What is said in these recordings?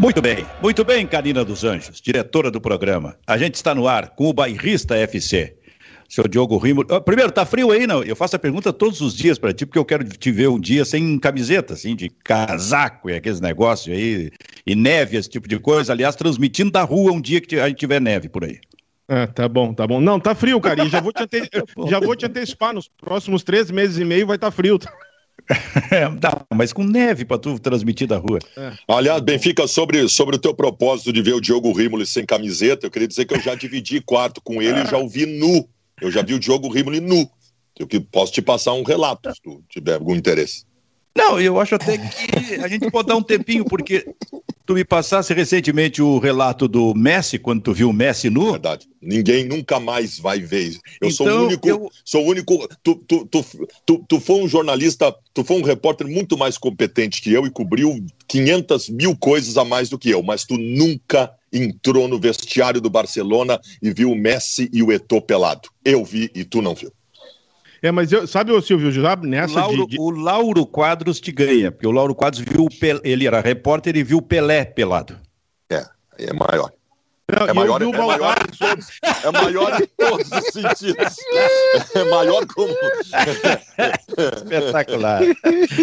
Muito bem, muito bem, Karina dos Anjos, diretora do programa. A gente está no ar com o Bairrista FC. Seu Diogo Rimo. Ah, primeiro, tá frio aí, não? Eu faço a pergunta todos os dias para ti, porque eu quero te ver um dia sem camiseta, assim, de casaco e aqueles negócios aí, e neve, esse tipo de coisa. Aliás, transmitindo da rua um dia que a gente tiver neve por aí. Ah, tá bom, tá bom. Não, tá frio, cara. E já vou te, ante... já vou te antecipar. Nos próximos três meses e meio vai estar tá frio. Dá, mas com neve para tu transmitir da rua. É. Aliás, Benfica, sobre, sobre o teu propósito de ver o Diogo Rimoli sem camiseta, eu queria dizer que eu já dividi quarto com ele e já o vi nu. Eu já vi o Diogo Rimoli nu. Eu que posso te passar um relato, se tu tiver algum interesse. Não, eu acho até que a gente pode dar um tempinho, porque tu me passasse recentemente o relato do Messi, quando tu viu o Messi nu. Verdade. Ninguém nunca mais vai ver isso. Eu então, sou o então, único. Eu... Sou o único. Tu, tu, tu, tu, tu foi um jornalista, tu foi um repórter muito mais competente que eu e cobriu 500 mil coisas a mais do que eu, mas tu nunca entrou no vestiário do Barcelona e viu o Messi e o Eto'o pelado. Eu vi e tu não viu. É, mas eu, sabe, o Silvio, já nessa o Lauro, de, de... O Lauro Quadros te ganha, porque o Lauro Quadros viu, Pelé, ele era repórter e viu o Pelé pelado. É, é maior. Não, é, maior, é, maior é maior em todos os sentidos. É maior como. Espetacular.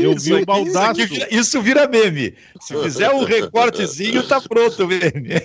Eu vi o baldaço. Isso, vira, isso vira meme. Se fizer um recortezinho, tá pronto o meme.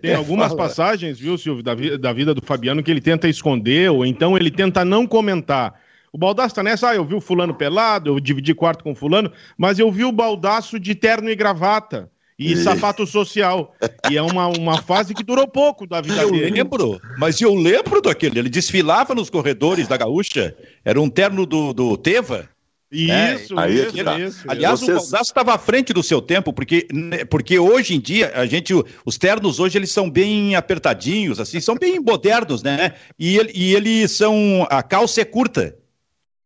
Tem algumas passagens, viu, Silvio, da, da vida do Fabiano que ele tenta esconder, ou então ele tenta não comentar. O Baldaço tá nessa, ah, eu vi o fulano pelado, eu dividi quarto com o fulano, mas eu vi o Baldaço de terno e gravata e sapato social. E é uma, uma fase que durou pouco da vida eu dele. Eu lembro, mas eu lembro daquele. Ele desfilava nos corredores da Gaúcha, era um terno do, do Teva. Isso, é, isso, tá. isso, Aliás, Vocês... o Baldasso estava à frente do seu tempo, porque, né, porque hoje em dia, a gente, os ternos hoje, eles são bem apertadinhos, assim, são bem modernos, né? E, ele, e eles são, a calça é curta,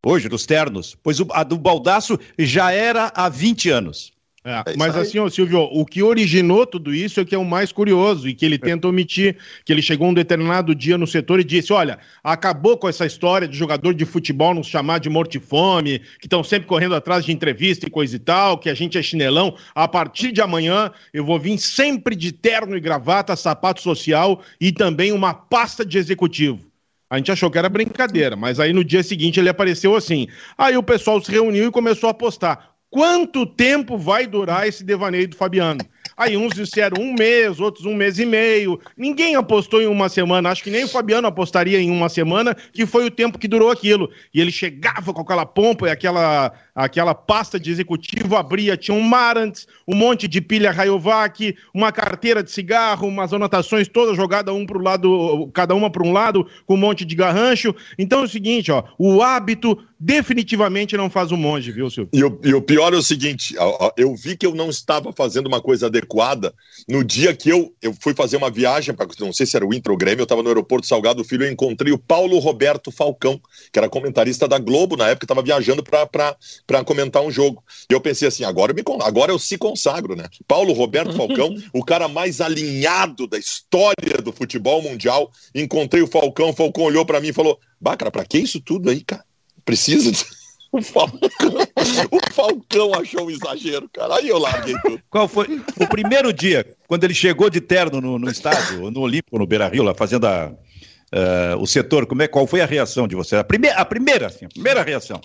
hoje, dos ternos, pois o, a do Baldasso já era há 20 anos. É, é mas assim, ó, Silvio, o que originou tudo isso é que é o mais curioso e que ele tenta omitir, que ele chegou um determinado dia no setor e disse, olha, acabou com essa história de jogador de futebol nos chamar de mortifome, que estão sempre correndo atrás de entrevista e coisa e tal, que a gente é chinelão, a partir de amanhã eu vou vir sempre de terno e gravata, sapato social e também uma pasta de executivo. A gente achou que era brincadeira, mas aí no dia seguinte ele apareceu assim. Aí o pessoal se reuniu e começou a postar. Quanto tempo vai durar esse devaneio do Fabiano? Aí uns disseram um mês, outros um mês e meio. Ninguém apostou em uma semana. Acho que nem o Fabiano apostaria em uma semana, que foi o tempo que durou aquilo. E ele chegava com aquela pompa e aquela, aquela pasta de executivo, abria, tinha um Marantz, um monte de pilha Rayovac, uma carteira de cigarro, umas anotações todas jogadas um para o lado, cada uma para um lado, com um monte de garrancho. Então é o seguinte, ó, o hábito definitivamente não faz um monge, viu, Silvio? E o, e o pior é o seguinte: eu vi que eu não estava fazendo uma coisa adequada no dia que eu, eu fui fazer uma viagem, para não sei se era o Intro Grêmio, eu estava no aeroporto Salgado Filho e encontrei o Paulo Roberto Falcão, que era comentarista da Globo na época, estava viajando para comentar um jogo. E eu pensei assim: agora eu, me, agora eu se consagro, né? Paulo Roberto Falcão, o cara mais alinhado da história do futebol mundial. Encontrei o Falcão, o Falcão olhou para mim e falou: Bah, cara, pra que isso tudo aí, cara? Precisa de... O Falcão, o Falcão achou um exagero, cara. Aí eu larguei tudo. Qual foi o primeiro dia, quando ele chegou de terno no, no estádio, no Olímpico, no Beira Rio, lá fazendo a, uh, o setor? Como é, qual foi a reação de você? A primeira, a primeira, assim, a primeira reação.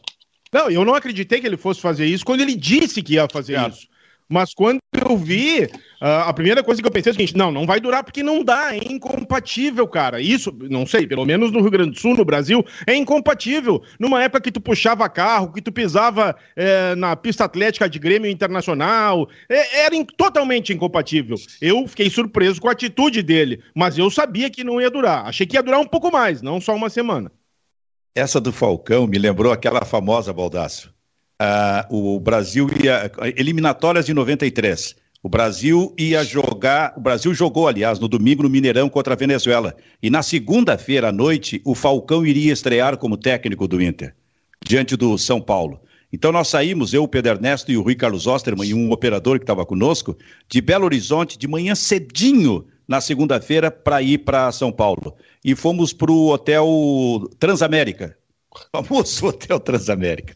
Não, eu não acreditei que ele fosse fazer isso quando ele disse que ia fazer isso. Mas quando eu vi, uh, a primeira coisa que eu pensei é o seguinte: não, não vai durar porque não dá, é incompatível, cara. Isso, não sei, pelo menos no Rio Grande do Sul, no Brasil, é incompatível. Numa época que tu puxava carro, que tu pisava é, na pista atlética de Grêmio Internacional, é, era in, totalmente incompatível. Eu fiquei surpreso com a atitude dele, mas eu sabia que não ia durar. Achei que ia durar um pouco mais, não só uma semana. Essa do Falcão me lembrou aquela famosa, Baldaço Uh, o Brasil ia. Eliminatórias de 93. O Brasil ia jogar. O Brasil jogou, aliás, no domingo no Mineirão contra a Venezuela. E na segunda-feira à noite, o Falcão iria estrear como técnico do Inter, diante do São Paulo. Então nós saímos, eu, o Pedro Ernesto e o Rui Carlos Osterman e um operador que estava conosco, de Belo Horizonte, de manhã cedinho, na segunda-feira, para ir para São Paulo. E fomos para o hotel Transamérica, famoso Hotel Transamérica.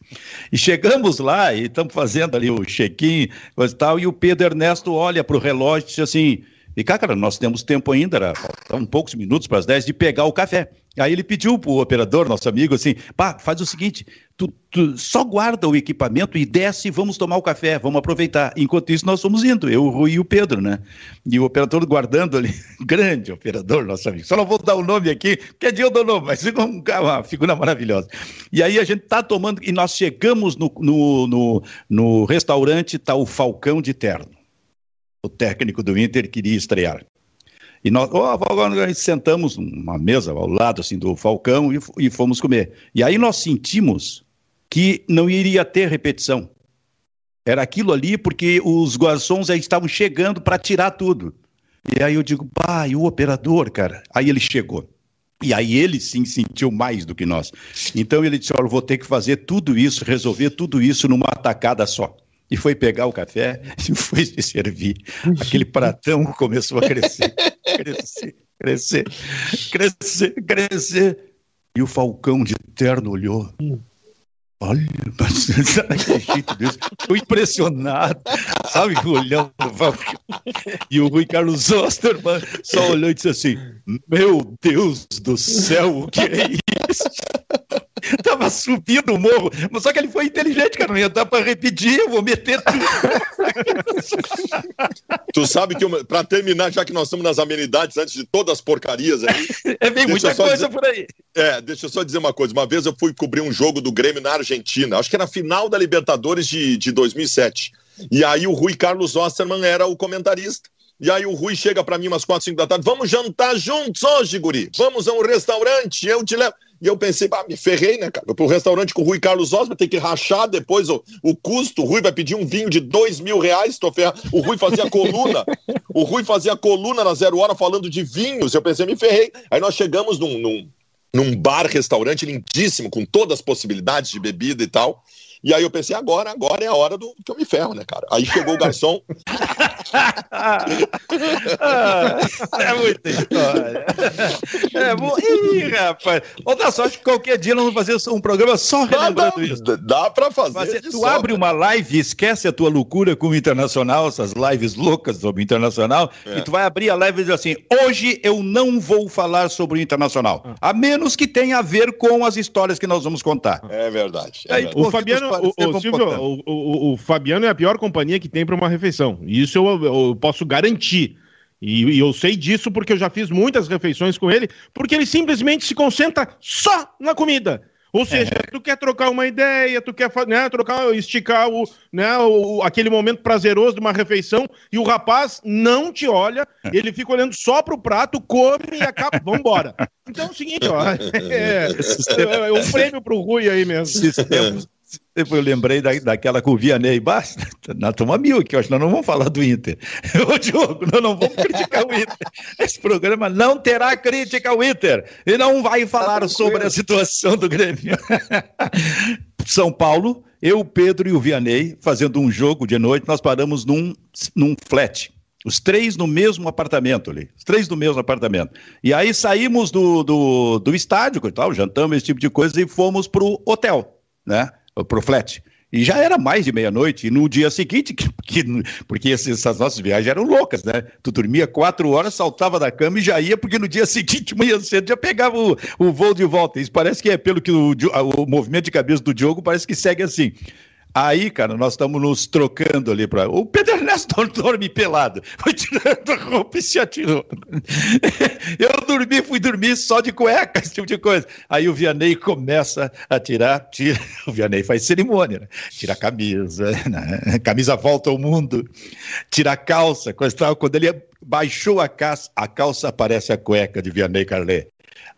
E chegamos lá e estamos fazendo ali o check-in e tal, e o Pedro Ernesto olha para o relógio e diz assim, e cá, cara, nós temos tempo ainda, era, faltam poucos minutos para as 10 de pegar o café. Aí ele pediu para o operador, nosso amigo, assim, pá, faz o seguinte, tu, tu, só guarda o equipamento e desce vamos tomar o café, vamos aproveitar. Enquanto isso, nós fomos indo, eu, o Rui e o Pedro, né? E o operador guardando ali, grande operador, nosso amigo. Só não vou dar o nome aqui, porque dia eu dou nome, mas ficou uma figura maravilhosa. E aí a gente tá tomando, e nós chegamos no, no, no, no restaurante, tá o Falcão de Terno o técnico do Inter queria estrear. E nós, oh, nós sentamos numa mesa ao lado assim do Falcão e, e fomos comer. E aí nós sentimos que não iria ter repetição. Era aquilo ali porque os garçons já estavam chegando para tirar tudo. E aí eu digo, pai, o operador, cara. Aí ele chegou. E aí ele sim sentiu mais do que nós. Então ele disse: Olha, vou ter que fazer tudo isso, resolver tudo isso numa atacada só e foi pegar o café e foi se servir. Aquele pratão começou a crescer, crescer, crescer, crescer, crescer. E o Falcão de terno olhou. Olha, daquele jeito desse. Estou impressionado, sabe, olhando. E o Rui Carlos Osterman só olhou e disse assim: Meu Deus do céu, o que é isso? Tava subindo o morro, mas só que ele foi inteligente, cara, não ia dar para repetir, eu vou meter tudo. tu sabe que, para terminar, já que nós estamos nas amenidades, antes de todas as porcarias aí... É, bem muita coisa dizer, por aí. É, deixa eu só dizer uma coisa, uma vez eu fui cobrir um jogo do Grêmio na Argentina, acho que era a final da Libertadores de, de 2007, e aí o Rui Carlos Osterman era o comentarista. E aí o Rui chega para mim umas 4, 5 da tarde, vamos jantar juntos hoje, guri. Vamos a um restaurante, eu te levo. E eu pensei, me ferrei, né, cara? Pro restaurante com o Rui Carlos Osma, tem que rachar depois o, o custo. O Rui vai pedir um vinho de dois mil reais, tô ferrado. O Rui fazia coluna. o Rui fazia coluna na Zero Hora falando de vinhos. Eu pensei, me ferrei. Aí nós chegamos num, num, num bar, restaurante lindíssimo, com todas as possibilidades de bebida e tal. E aí eu pensei, agora, agora é a hora do que eu me ferro, né, cara? Aí chegou o garçom. é muita história. É bom. Ih, rapaz. Outra sorte que qualquer dia nós vamos fazer um programa só relembrando isso. Dá pra fazer. fazer tu só, abre uma live, esquece a tua loucura com o internacional, essas lives loucas sobre o internacional, é. e tu vai abrir a live e dizer assim: hoje eu não vou falar sobre o internacional. A menos que tenha a ver com as histórias que nós vamos contar. É verdade. É Aí, verdade. O Fabiano o, o, Silvio, o, o, Fabiano é a pior companhia que tem para uma refeição. Isso eu, eu posso garantir. E, e, eu sei disso porque eu já fiz muitas refeições com ele, porque ele simplesmente se concentra só na comida. Ou seja, é. tu quer trocar uma ideia, tu quer né, trocar, esticar o, né, o, aquele momento prazeroso de uma refeição e o rapaz não te olha, é. ele fica olhando só pro prato, come e acaba, vambora. Então é o seguinte, ó, é, é, é um prêmio pro Rui aí mesmo. Eu lembrei da, daquela com o Vianney Basta, na turma mil, que hoje nós não vamos falar do Inter. Ô, Diogo, nós não vamos criticar o Inter. Esse programa não terá crítica ao Inter e não vai falar tá sobre a situação do Grêmio. São Paulo, eu, Pedro e o Vianney, fazendo um jogo de noite, nós paramos num, num flat. Os três no mesmo apartamento ali. Os três no mesmo apartamento. E aí saímos do, do, do estádio, tal, jantamos, esse tipo de coisa, e fomos para o hotel, né? Pro flat. E já era mais de meia-noite, e no dia seguinte, que, que, porque essas nossas viagens eram loucas, né? Tu dormia quatro horas, saltava da cama e já ia, porque no dia seguinte, manhã cedo, já pegava o, o voo de volta. Isso parece que é pelo que o, o movimento de cabeça do Diogo parece que segue assim. Aí, cara, nós estamos nos trocando ali para. O Pedro Ernesto dorme pelado. Foi tirando a roupa e se atirou. Eu dormi, fui dormir só de cueca, esse tipo de coisa. Aí o Vianney começa a tirar, tira. O Vianney faz cerimônia, né? Tira a camisa, né? camisa volta ao mundo, tira a calça. Quando ele baixou a calça, a calça aparece a cueca de Vianney Carlet.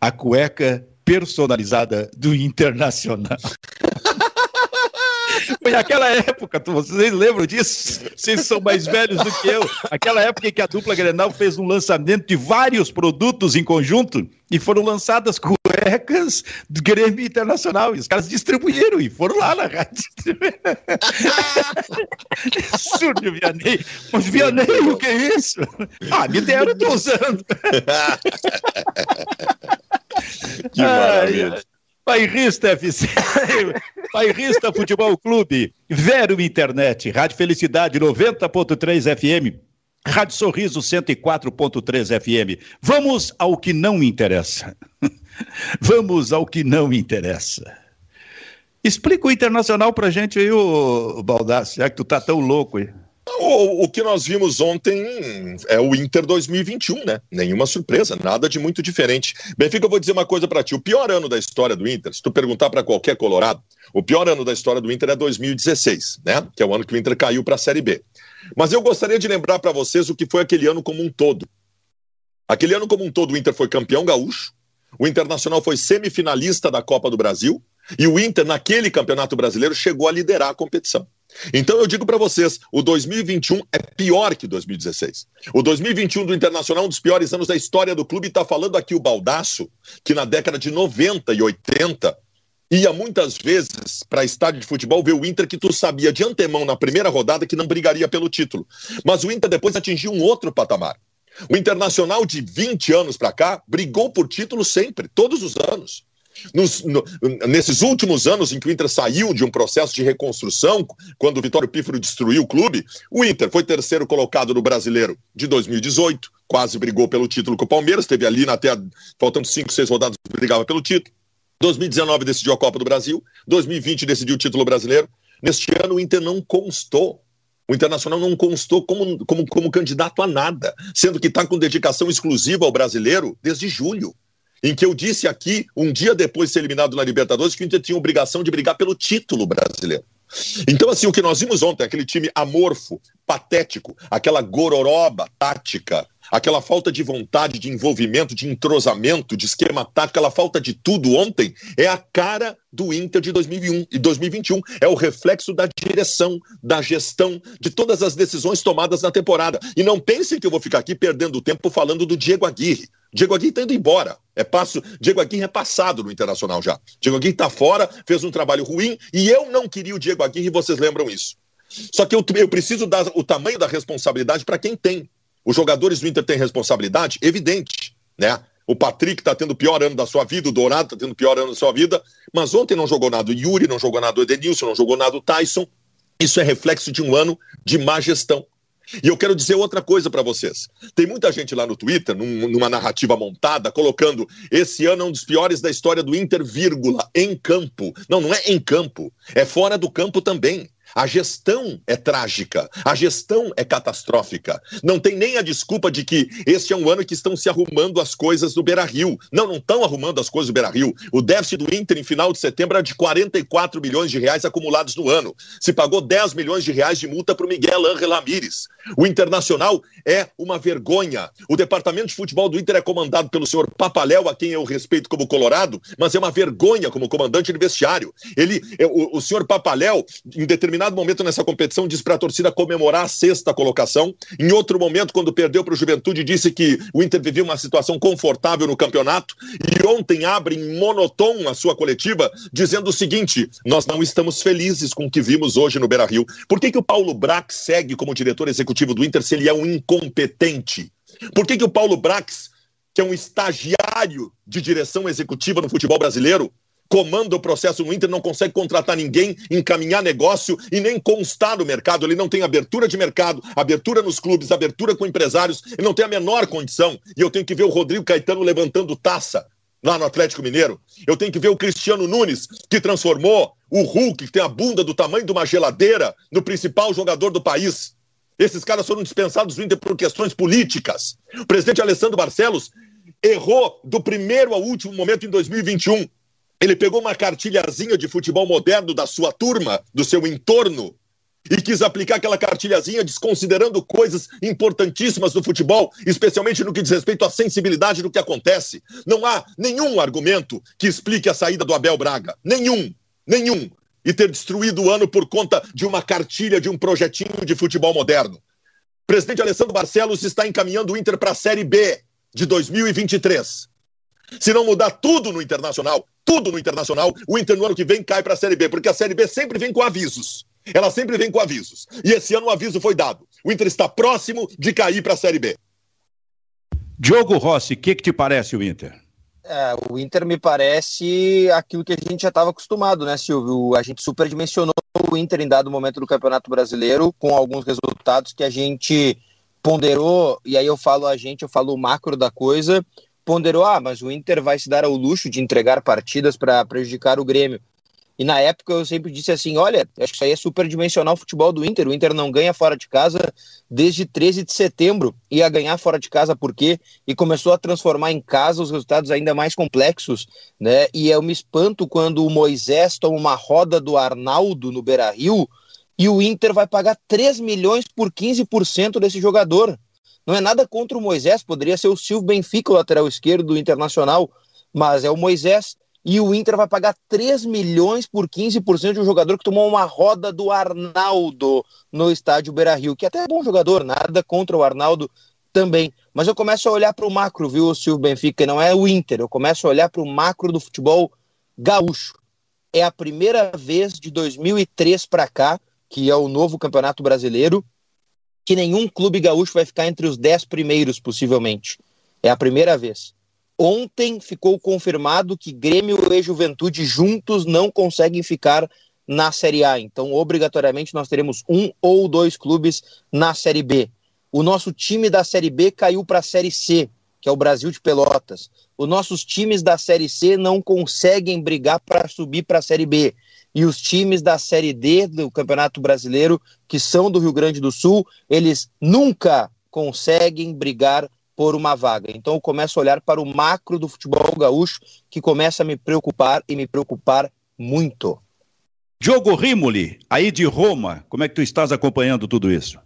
A cueca personalizada do Internacional. Foi aquela época, vocês lembram disso? Vocês são mais velhos do que eu. Aquela época em que a dupla Grenal fez um lançamento de vários produtos em conjunto e foram lançadas cuecas do Grêmio Internacional. E os caras distribuíram e foram lá na rádio. Surge o Vianney. Mas Vianney, o que é isso? Ah, me deram, tô usando. que maravilha. Bairrista FC, Bairrista Futebol Clube, Vero Internet, Rádio Felicidade 90.3 FM, Rádio Sorriso 104.3 FM. Vamos ao que não interessa. Vamos ao que não interessa. Explica o Internacional pra gente aí, o Baldassi, já que tu tá tão louco aí. O, que nós vimos ontem é o Inter 2021, né? Nenhuma surpresa, nada de muito diferente. Benfica, eu vou dizer uma coisa para ti: o pior ano da história do Inter, se tu perguntar para qualquer Colorado, o pior ano da história do Inter é 2016, né? Que é o ano que o Inter caiu para a Série B. Mas eu gostaria de lembrar para vocês o que foi aquele ano como um todo. Aquele ano como um todo, o Inter foi campeão gaúcho, o Internacional foi semifinalista da Copa do Brasil e o Inter, naquele campeonato brasileiro, chegou a liderar a competição. Então eu digo para vocês, o 2021 é pior que 2016. O 2021 do Internacional é um dos piores anos da história do clube. Está falando aqui o Baldaço, que na década de 90 e 80 ia muitas vezes para estádio de futebol ver o Inter que tu sabia de antemão na primeira rodada que não brigaria pelo título. Mas o Inter depois atingiu um outro patamar. O Internacional de 20 anos para cá brigou por título sempre, todos os anos. Nos, no, nesses últimos anos em que o Inter saiu de um processo de reconstrução, quando o Vitório Pífero destruiu o clube, o Inter foi terceiro colocado no Brasileiro de 2018, quase brigou pelo título com o Palmeiras, teve ali até faltando cinco, seis rodadas, brigava pelo título. 2019 decidiu a Copa do Brasil, 2020 decidiu o título brasileiro. Neste ano o Inter não constou. O Internacional não constou como, como, como candidato a nada, sendo que está com dedicação exclusiva ao brasileiro desde julho em que eu disse aqui, um dia depois de ser eliminado na Libertadores, que o Inter tinha obrigação de brigar pelo título brasileiro. Então, assim, o que nós vimos ontem, aquele time amorfo, patético, aquela gororoba tática, aquela falta de vontade, de envolvimento, de entrosamento, de esquema tático, aquela falta de tudo ontem, é a cara do Inter de 2001 e 2021. É o reflexo da direção, da gestão, de todas as decisões tomadas na temporada. E não pensem que eu vou ficar aqui perdendo tempo falando do Diego Aguirre. Diego Aguirre está indo embora. É passo. Diego Aguirre é passado no Internacional já. Diego Aguirre está fora, fez um trabalho ruim e eu não queria o Diego Aguirre, vocês lembram isso. Só que eu, eu preciso dar o tamanho da responsabilidade para quem tem. Os jogadores do Inter têm responsabilidade? Evidente, né? O Patrick está tendo o pior ano da sua vida, o Dourado está tendo o pior ano da sua vida, mas ontem não jogou nada o Yuri, não jogou nada o Edenilson, não jogou nada o Tyson. Isso é reflexo de um ano de má gestão. E eu quero dizer outra coisa para vocês. Tem muita gente lá no Twitter, num, numa narrativa montada, colocando esse ano é um dos piores da história do Inter, vírgula, em campo. Não, não é em campo, é fora do campo também. A gestão é trágica, a gestão é catastrófica. Não tem nem a desculpa de que este é um ano que estão se arrumando as coisas do Beira Rio. Não, não estão arrumando as coisas do Beira Rio. O déficit do Inter em final de setembro era de 44 milhões de reais acumulados no ano. Se pagou 10 milhões de reais de multa para o Miguel Ángel Ramírez. O Internacional é uma vergonha. O departamento de futebol do Inter é comandado pelo senhor Papaléu, a quem eu respeito como colorado, mas é uma vergonha como comandante de vestiário. Ele, é, o, o senhor Papaléu, em determinado determinado momento nessa competição, disse para a torcida comemorar a sexta colocação. Em outro momento, quando perdeu para o Juventude, disse que o Inter vivia uma situação confortável no campeonato. E ontem abre em monotom a sua coletiva, dizendo o seguinte: nós não estamos felizes com o que vimos hoje no Beira Rio. Por que, que o Paulo Brax segue como diretor executivo do Inter se ele é um incompetente? Por que, que o Paulo Brax, que é um estagiário de direção executiva no futebol brasileiro, comanda o processo no Inter, não consegue contratar ninguém, encaminhar negócio e nem constar no mercado. Ele não tem abertura de mercado, abertura nos clubes, abertura com empresários, ele não tem a menor condição. E eu tenho que ver o Rodrigo Caetano levantando taça lá no Atlético Mineiro. Eu tenho que ver o Cristiano Nunes, que transformou o Hulk, que tem a bunda do tamanho de uma geladeira, no principal jogador do país. Esses caras foram dispensados do Inter por questões políticas. O presidente Alessandro Barcelos errou do primeiro ao último momento em 2021 ele pegou uma cartilhazinha de futebol moderno da sua turma, do seu entorno, e quis aplicar aquela cartilhazinha desconsiderando coisas importantíssimas do futebol, especialmente no que diz respeito à sensibilidade do que acontece. Não há nenhum argumento que explique a saída do Abel Braga. Nenhum. Nenhum. E ter destruído o ano por conta de uma cartilha de um projetinho de futebol moderno. O presidente Alessandro Barcelos está encaminhando o Inter para a Série B de 2023. Se não mudar tudo no Internacional, tudo no Internacional, o Inter no ano que vem cai para a Série B, porque a Série B sempre vem com avisos. Ela sempre vem com avisos. E esse ano o aviso foi dado. O Inter está próximo de cair para a Série B. Diogo Rossi, o que, que te parece o Inter? É, o Inter me parece aquilo que a gente já estava acostumado, né, Silvio? A gente superdimensionou o Inter em dado momento do Campeonato Brasileiro, com alguns resultados que a gente ponderou, e aí eu falo a gente, eu falo o macro da coisa, ponderou, ah, mas o Inter vai se dar ao luxo de entregar partidas para prejudicar o Grêmio. E na época eu sempre disse assim: olha, acho que isso aí é superdimensional o futebol do Inter. O Inter não ganha fora de casa desde 13 de setembro. Ia ganhar fora de casa por quê? E começou a transformar em casa os resultados ainda mais complexos. Né? E eu me espanto quando o Moisés toma uma roda do Arnaldo no Beira Rio e o Inter vai pagar 3 milhões por 15% desse jogador. Não é nada contra o Moisés, poderia ser o Silvio Benfica, o lateral esquerdo do Internacional, mas é o Moisés e o Inter vai pagar 3 milhões por 15% de um jogador que tomou uma roda do Arnaldo no estádio Beira Rio, que até é bom jogador, nada contra o Arnaldo também. Mas eu começo a olhar para o macro, viu, Silvio Benfica, não é o Inter, eu começo a olhar para o macro do futebol gaúcho. É a primeira vez de 2003 para cá, que é o novo Campeonato Brasileiro, que nenhum clube gaúcho vai ficar entre os 10 primeiros, possivelmente. É a primeira vez. Ontem ficou confirmado que Grêmio e Juventude juntos não conseguem ficar na Série A. Então, obrigatoriamente, nós teremos um ou dois clubes na Série B. O nosso time da Série B caiu para a Série C, que é o Brasil de Pelotas. Os nossos times da Série C não conseguem brigar para subir para a Série B. E os times da Série D do Campeonato Brasileiro, que são do Rio Grande do Sul, eles nunca conseguem brigar por uma vaga. Então eu começo a olhar para o macro do futebol gaúcho, que começa a me preocupar e me preocupar muito. Diogo Rimoli, aí de Roma, como é que tu estás acompanhando tudo isso?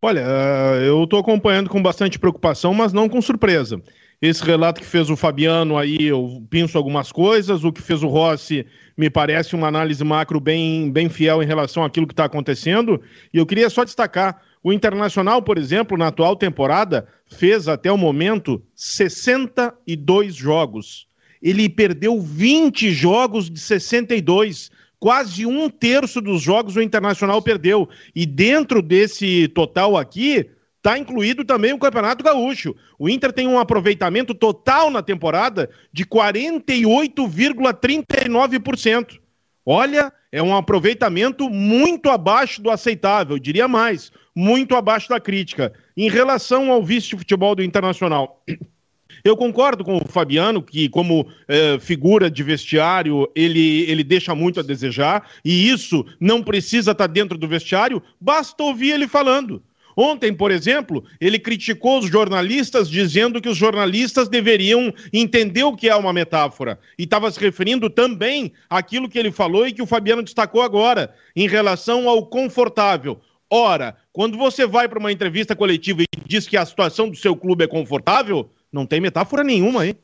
Olha, eh, eu estou acompanhando com bastante preocupação, mas não com surpresa. Esse relato que fez o Fabiano aí, eu penso algumas coisas. O que fez o Rossi me parece uma análise macro bem, bem fiel em relação àquilo que está acontecendo. E eu queria só destacar o Internacional, por exemplo, na atual temporada, fez até o momento 62 jogos. Ele perdeu 20 jogos de 62. Quase um terço dos jogos o Internacional perdeu. E dentro desse total aqui, está incluído também o Campeonato Gaúcho. O Inter tem um aproveitamento total na temporada de 48,39%. Olha, é um aproveitamento muito abaixo do aceitável, diria mais muito abaixo da crítica. Em relação ao vice de futebol do Internacional, eu concordo com o Fabiano que, como eh, figura de vestiário, ele, ele deixa muito a desejar, e isso não precisa estar dentro do vestiário, basta ouvir ele falando. Ontem, por exemplo, ele criticou os jornalistas, dizendo que os jornalistas deveriam entender o que é uma metáfora. E estava se referindo também àquilo que ele falou e que o Fabiano destacou agora, em relação ao confortável. Ora, quando você vai para uma entrevista coletiva e diz que a situação do seu clube é confortável, não tem metáfora nenhuma aí.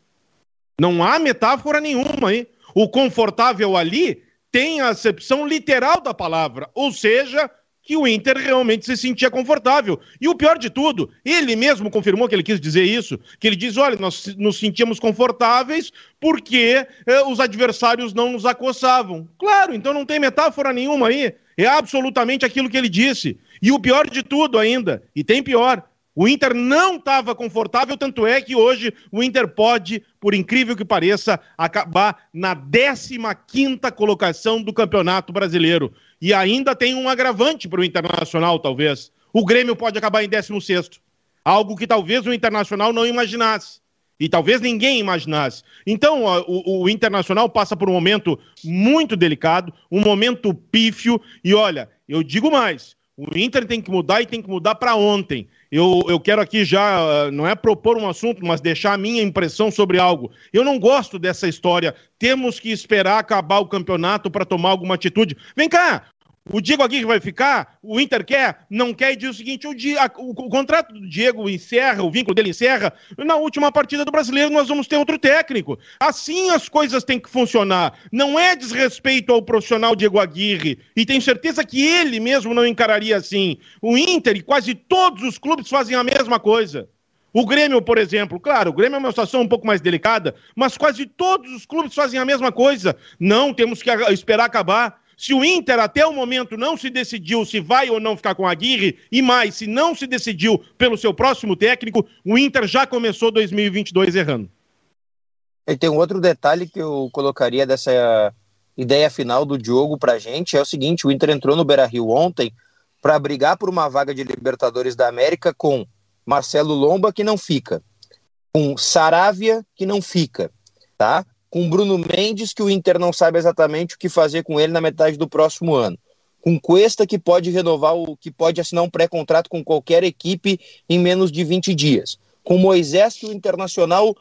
Não há metáfora nenhuma aí. O confortável ali tem a acepção literal da palavra, ou seja, que o Inter realmente se sentia confortável. E o pior de tudo, ele mesmo confirmou que ele quis dizer isso, que ele diz, olha, nós nos sentíamos confortáveis porque eh, os adversários não nos acossavam. Claro, então não tem metáfora nenhuma aí. É absolutamente aquilo que ele disse. E o pior de tudo ainda, e tem pior, o Inter não estava confortável, tanto é que hoje o Inter pode, por incrível que pareça, acabar na 15 colocação do Campeonato Brasileiro. E ainda tem um agravante para o Internacional, talvez. O Grêmio pode acabar em 16 algo que talvez o Internacional não imaginasse. E talvez ninguém imaginasse. Então, o, o, Internacional passa por um momento muito delicado, um momento pífio. E olha, eu digo mais: o Inter tem que mudar e tem que mudar para ontem. Eu, eu quero aqui já, não é propor um assunto, mas deixar a minha impressão sobre algo. Eu não gosto dessa história. Temos que esperar acabar o campeonato para tomar alguma atitude. Vem cá, o Diego Aguirre vai ficar? O Inter quer? Não quer? E diz o seguinte: o, o, o, contrato do Diego encerra, o vínculo dele encerra. Na última partida do brasileiro, nós vamos ter outro técnico. Assim as coisas têm que funcionar. Não é desrespeito ao profissional Diego Aguirre. E tenho certeza que ele mesmo não encararia assim. O Inter e quase todos os clubes fazem a mesma coisa. O Grêmio, por exemplo, claro, o Grêmio é uma situação um pouco mais delicada, mas quase todos os clubes fazem a mesma coisa. Não, temos que esperar acabar. Se o Inter até o momento não se decidiu se vai ou não ficar com a Aguirre, e mais, se não se decidiu pelo seu próximo técnico, o Inter já começou 2022 errando. E tem um outro detalhe que eu colocaria dessa ideia final do Diogo pra gente, é o seguinte, o Inter entrou no Beira-Rio ontem para brigar por uma vaga de Libertadores da América com Marcelo Lomba, que não fica, com Saravia, que não fica, tá? Com Bruno Mendes, que o Inter não sabe exatamente o que fazer com ele na metade do próximo ano. Com Cuesta, que pode renovar o que pode assinar um pré-contrato com qualquer equipe em menos de 20 dias. Com Moisés, que o Internacional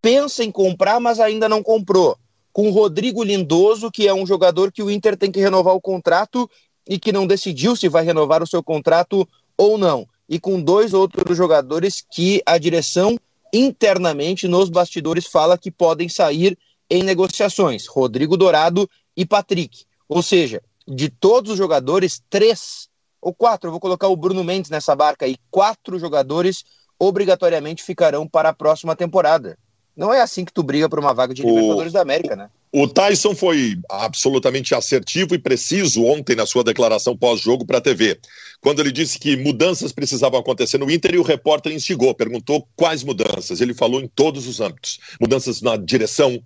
pensa em comprar, mas ainda não comprou. Com Rodrigo Lindoso, que é um jogador que o Inter tem que renovar o contrato e que não decidiu se vai renovar o seu contrato ou não. E com dois outros jogadores que a direção internamente nos bastidores fala que podem sair em negociações: Rodrigo Dourado e Patrick. Ou seja, de todos os jogadores, três ou quatro, eu vou colocar o Bruno Mendes nessa barca aí, quatro jogadores obrigatoriamente ficarão para a próxima temporada. Não é assim que tu briga por uma vaga de Libertadores da América, né? O Tyson foi absolutamente assertivo e preciso ontem na sua declaração pós-jogo para a TV, quando ele disse que mudanças precisavam acontecer no Inter e o repórter instigou, perguntou quais mudanças. Ele falou em todos os âmbitos: mudanças na direção,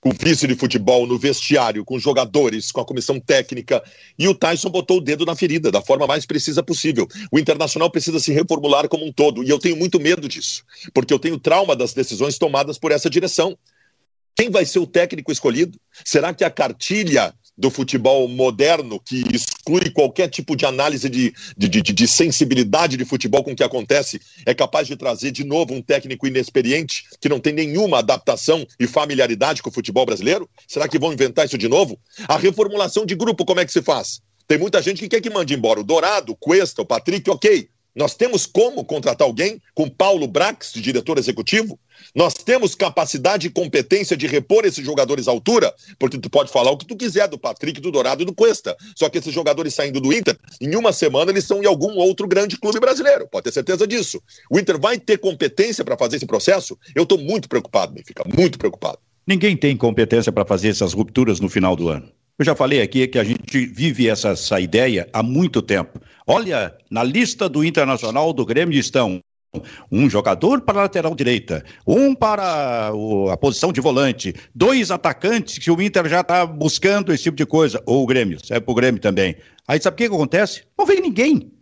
com vice de futebol, no vestiário, com jogadores, com a comissão técnica. E o Tyson botou o dedo na ferida da forma mais precisa possível. O Internacional precisa se reformular como um todo. E eu tenho muito medo disso, porque eu tenho trauma das decisões tomadas por essa direção. Quem vai ser o técnico escolhido? Será que a cartilha do futebol moderno, que exclui qualquer tipo de análise de, de, de, de, sensibilidade de futebol com o que acontece, é capaz de trazer de novo um técnico inexperiente que não tem nenhuma adaptação e familiaridade com o futebol brasileiro? Será que vão inventar isso de novo? A reformulação de grupo, como é que se faz? Tem muita gente que quer que mande embora o Dourado, o Cuesta, o Patrick, ok. Nós temos como contratar alguém com Paulo Brax, diretor executivo? Nós temos capacidade e competência de repor esses jogadores à altura? Porque tu pode falar o que tu quiser do Patrick, do Dourado e do Cuesta. Só que esses jogadores saindo do Inter, em uma semana eles são em algum outro grande clube brasileiro. Pode ter certeza disso. O Inter vai ter competência para fazer esse processo? Eu estou muito preocupado, Benfica, muito preocupado. Ninguém tem competência para fazer essas rupturas no final do ano. Eu já falei aqui que a gente vive essa, essa ideia há muito tempo. Olha, na lista do Internacional do Grêmio estão um jogador para a lateral direita, um para a posição de volante, dois atacantes que o Inter já está buscando esse tipo de coisa, ou o Grêmio, serve para o Grêmio também. Aí sabe o que, que acontece? Não vem ninguém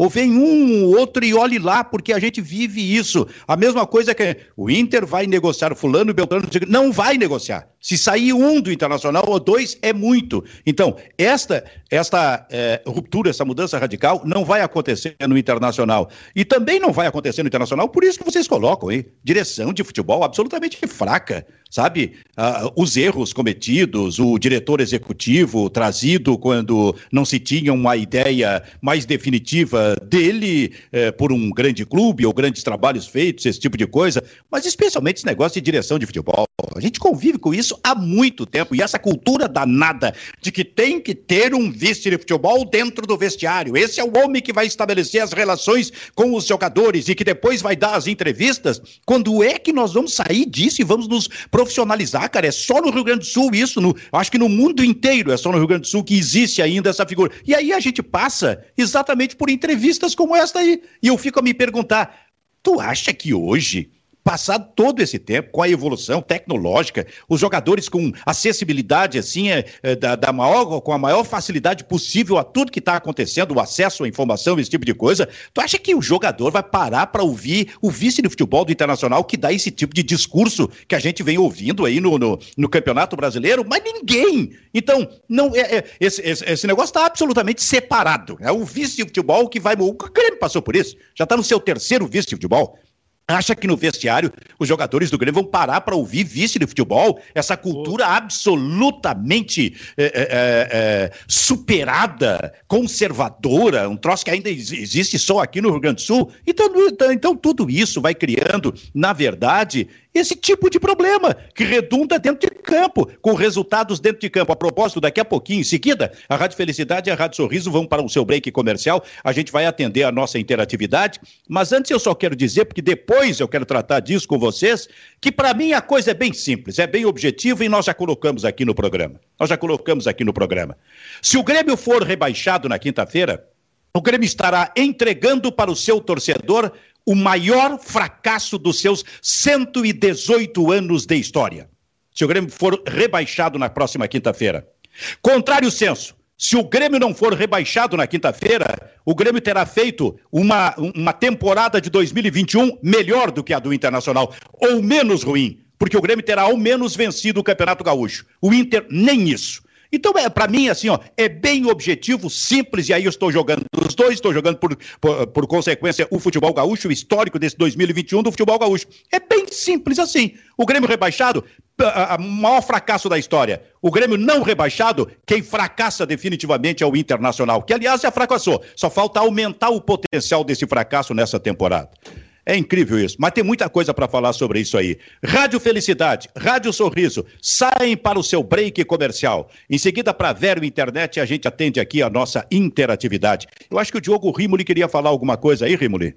ou vem um, outro e olhe lá, porque a gente vive isso. A mesma coisa que o Inter vai negociar fulano e Beltrano, não vai negociar. Se sair um do Internacional ou dois, é muito. Então, esta, esta é, ruptura, essa mudança radical não vai acontecer no Internacional. E também não vai acontecer no Internacional, por isso que vocês colocam aí, direção de futebol absolutamente fraca sabe? Uh, os erros cometidos, o diretor executivo trazido quando não se tinha uma ideia mais definitiva dele eh, por um grande clube ou grandes trabalhos feitos, esse tipo de coisa, mas especialmente esse negócio de direção de futebol. A gente convive com isso há muito tempo e essa cultura danada de que tem que ter um vice de futebol dentro do vestiário. Esse é o homem que vai estabelecer as relações com os jogadores e que depois vai dar as entrevistas. Quando é que nós vamos sair disso e vamos nos profissionalizar, cara. É só no Rio Grande do Sul isso. No, acho que no mundo inteiro é só no Rio Grande do Sul que existe ainda essa figura. E aí a gente passa exatamente por entrevistas como esta aí. E eu fico a me perguntar: tu acha que hoje passado todo esse tempo, com a evolução tecnológica, os jogadores com acessibilidade assim, é, é, da, da, maior, com a maior facilidade possível a tudo que está acontecendo, o acesso à informação, esse tipo de coisa, tu acha que o jogador vai parar para ouvir o vice de futebol do Internacional que dá esse tipo de discurso que a gente vem ouvindo aí no, no, no Campeonato Brasileiro? Mas ninguém! Então, não é, é esse, esse, esse, negócio está absolutamente separado. É o vice de futebol que vai. O Grêmio passou por isso, já está no seu terceiro vice de futebol. Acha que no vestiário os jogadores do Grêmio vão parar para ouvir vice de futebol? Essa cultura absolutamente é, é, é, superada, conservadora, um troço que ainda existe só aqui no Rio Grande do Sul. Então, então, então tudo isso vai criando, na verdade, esse tipo de problema que redunda dentro de campo, com resultados dentro de campo. A propósito, daqui a pouquinho, em seguida, a Rádio Felicidade e a Rádio Sorriso vão para o seu break comercial. A gente vai atender a nossa interatividade. Mas antes eu só quero dizer, porque depois eu quero tratar disso com vocês, que para mim a coisa é bem simples, é bem objetiva e nós já colocamos aqui no programa. Nós já colocamos aqui no programa. Se o Grêmio for rebaixado na quinta-feira, o Grêmio estará entregando para o seu torcedor o maior fracasso dos seus 118 anos de história. Se o Grêmio for rebaixado na próxima quinta-feira. Contrário senso, se o Grêmio não for rebaixado na quinta-feira, o Grêmio terá feito uma, uma temporada de 2021 melhor do que a do Internacional, ou menos ruim, porque o Grêmio terá ao menos vencido o Campeonato Gaúcho. O Inter, nem isso. Então, é, para mim, assim, ó, é bem objetivo, simples, e aí eu estou jogando os dois, estou jogando por, por, por, consequência o futebol gaúcho, o histórico desse 2021 do futebol gaúcho. É bem simples assim. O Grêmio rebaixado, o maior fracasso da história. O Grêmio não rebaixado, quem fracassa definitivamente é o Internacional, que aliás já fracassou. Só falta aumentar o potencial desse fracasso nessa temporada. É incrível isso, mas tem muita coisa para falar sobre isso aí. Rádio Felicidade, Rádio Sorriso, saem para o seu break comercial. Em seguida, para Vero Internet, a gente atende aqui a nossa interatividade. Eu acho que o Diogo Rimoli queria falar alguma coisa aí, Rimoli.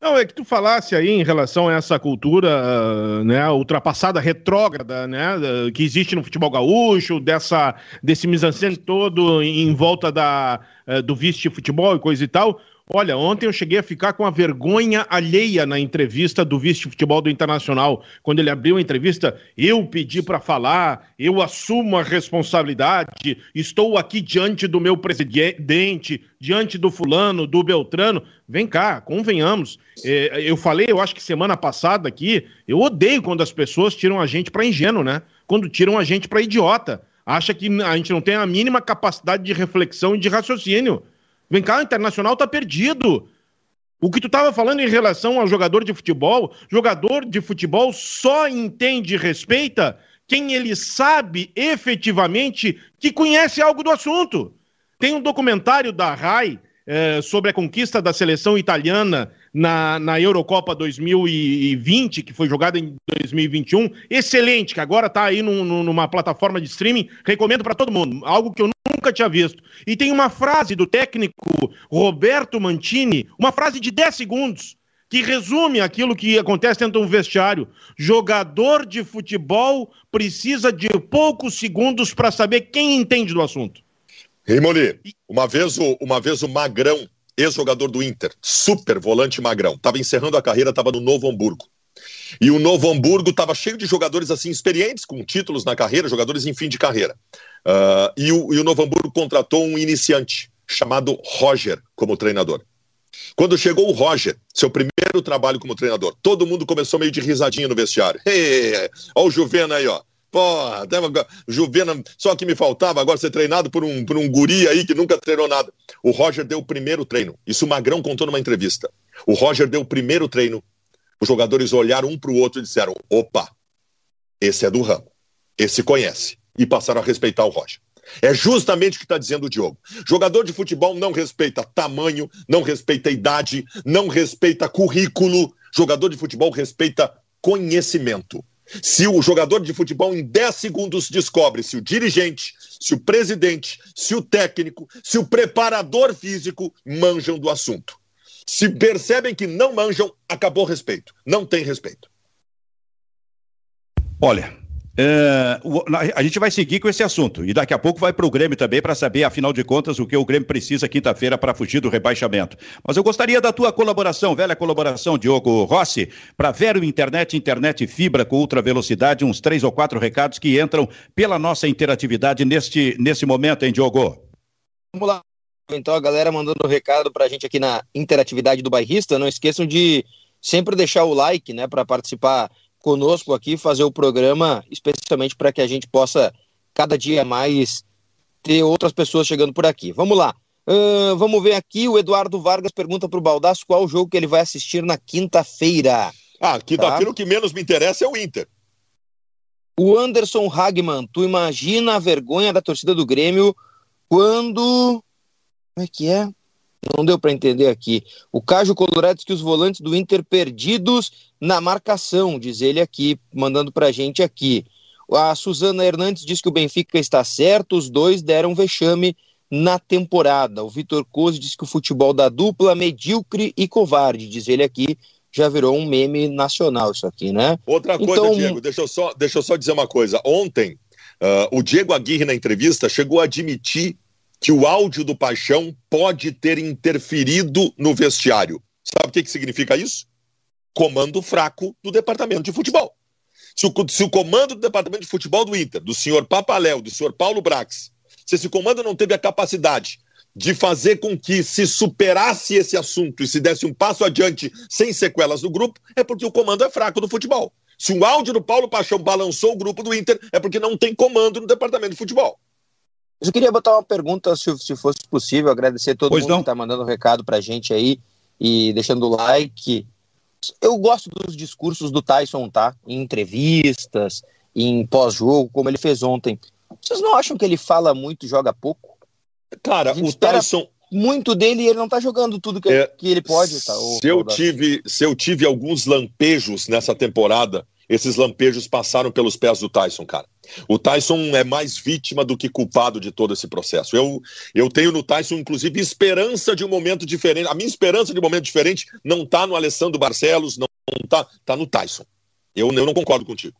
Não, é que tu falasse aí em relação a essa cultura, né, ultrapassada, retrógrada, né, que existe no futebol gaúcho, dessa, desse mise todo em volta da, eh, do vice de futebol e coisa e tal. Olha, ontem eu cheguei a ficar com a vergonha alheia na entrevista do vice de futebol do Internacional. Quando ele abriu a entrevista, eu pedi para falar, eu assumo a responsabilidade, estou aqui diante do meu presidente, diante do fulano, do Beltrano. Vem cá, convenhamos. É, eu falei, eu acho que semana passada aqui, eu odeio quando as pessoas tiram a gente para ingênuo, né? Quando tiram a gente para idiota. Acha que a gente não tem a mínima capacidade de reflexão e de raciocínio. Vem cá, o Internacional tá perdido. O que tu estava falando em relação ao jogador de futebol, jogador de futebol só entende e respeita quem ele sabe efetivamente que conhece algo do assunto. Tem um documentário da RAI é, sobre a conquista da seleção italiana na, na Eurocopa 2020, que foi jogada em 2021, excelente, que agora está aí num, numa plataforma de streaming, recomendo para todo mundo, algo que eu nunca tinha visto. E tem uma frase do técnico Roberto Mantini, uma frase de 10 segundos, que resume aquilo que acontece dentro do vestiário. Jogador de futebol precisa de poucos segundos para saber quem entende do assunto. Rimoli, uma vez o, uma vez o Magrão ex-jogador do Inter, super volante magrão. Estava encerrando a carreira, estava no Novo Hamburgo. E o Novo Hamburgo estava cheio de jogadores assim experientes, com títulos na carreira, jogadores em fim de carreira. Uh, e, o, e o Novo Hamburgo contratou um iniciante chamado Roger como treinador. Quando chegou o Roger, seu primeiro trabalho como treinador, todo mundo começou meio de risadinha no vestiário. Hey, olha o Juvena aí, ó. Porra, Juvena, só que me faltava agora ser treinado por um, por um guri aí que nunca treinou nada. O Roger deu o primeiro treino. Isso o Magrão contou numa entrevista. O Roger deu o primeiro treino. Os jogadores olharam um para o outro e disseram: opa, esse é do ramo. Esse conhece. E passaram a respeitar o Roger. É justamente o que está dizendo o Diogo. Jogador de futebol não respeita tamanho, não respeita idade, não respeita currículo. Jogador de futebol respeita conhecimento. Se o jogador de futebol em 10 segundos descobre se o dirigente, se o presidente, se o técnico, se o preparador físico manjam do assunto. Se percebem que não manjam, acabou o respeito. Não tem respeito. Olha, é, a gente vai seguir com esse assunto e daqui a pouco vai para o Grêmio também para saber, afinal de contas, o que o Grêmio precisa quinta-feira para fugir do rebaixamento. Mas eu gostaria da tua colaboração, velha colaboração, Diogo Rossi, para Vero Internet, internet fibra com ultra velocidade, uns três ou quatro recados que entram pela nossa interatividade neste, nesse momento, hein, Diogo? Vamos lá. Então, a galera mandando recado para a gente aqui na interatividade do bairrista, não esqueçam de sempre deixar o like, né, para participar conosco aqui, fazer o programa, especialmente para que a gente possa cada dia mais ter outras pessoas chegando por aqui. Vamos lá. Uh, vamos ver aqui, o Eduardo Vargas pergunta para o Baldasso qual o jogo que ele vai assistir na quinta-feira. Ah, quinta-feira tá? o que menos me interessa é o Inter. O Anderson Hagman, tu imagina a vergonha da torcida do Grêmio quando. Como é que é? Não deu para entender aqui. O Cajo Colorado diz que os volantes do Inter perdidos na marcação, diz ele aqui, mandando para a gente aqui. A Suzana Hernandes diz que o Benfica está certo, os dois deram vexame na temporada. O Vitor Coz diz que o futebol da dupla medíocre e covarde, diz ele aqui, já virou um meme nacional isso aqui, né? Outra coisa, então... Diego, deixa eu, só, deixa eu só dizer uma coisa. Ontem, uh, o Diego Aguirre, na entrevista, chegou a admitir que o áudio do Paixão pode ter interferido no vestiário. Sabe o que, que significa isso? comando fraco do departamento de futebol. Se o, se o comando do departamento de futebol do Inter, do senhor Papaléu, do senhor Paulo Brax, se esse comando não teve a capacidade de fazer com que se superasse esse assunto e se desse um passo adiante sem sequelas no grupo, é porque o comando é fraco do futebol. Se o áudio do Paulo Paixão balançou o grupo do Inter, é porque não tem comando no departamento de futebol. Eu queria botar uma pergunta, se, se fosse possível, agradecer a todo pois mundo não. que está mandando um recado para a gente aí e deixando o like. Eu gosto dos discursos do Tyson, tá? Em entrevistas, em pós-jogo, como ele fez ontem. Vocês não acham que ele fala muito e joga pouco? Cara, o Tyson. Muito dele e ele não tá jogando tudo que, é, que ele pode. Tá, se, eu tive, se eu tive alguns lampejos nessa temporada, esses lampejos passaram pelos pés do Tyson, cara. O Tyson é mais vítima do que culpado de todo esse processo. Eu, eu tenho no Tyson, inclusive, esperança de um momento diferente. A minha esperança de um momento diferente não está no Alessandro Barcelos, não, está tá no Tyson. Eu, eu não concordo contigo.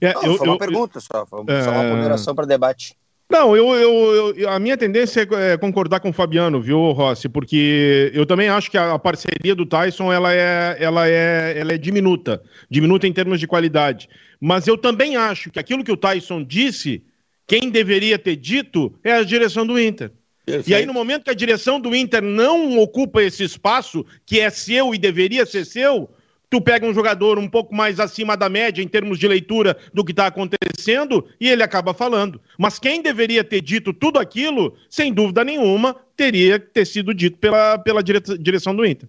É, não, eu, foi uma eu, pergunta eu, só, foi é... só uma ponderação para debate. Não, eu, eu, eu, a minha tendência é, é concordar com o Fabiano, viu, Rossi? Porque eu também acho que a, a, parceria do Tyson ela é, ela, é, ela é diminuta, diminuta em termos de qualidade. Mas eu também acho que aquilo que o Tyson disse, quem deveria ter dito é a direção do Inter. Perfeito. E aí, no momento que a direção do Inter não ocupa esse espaço, que é seu e deveria ser seu, tu pega um jogador um pouco mais acima da média em termos de leitura do que está acontecendo e ele acaba falando. Mas quem deveria ter dito tudo aquilo, sem dúvida nenhuma, teria que ter sido dito pela, pela direção do Inter.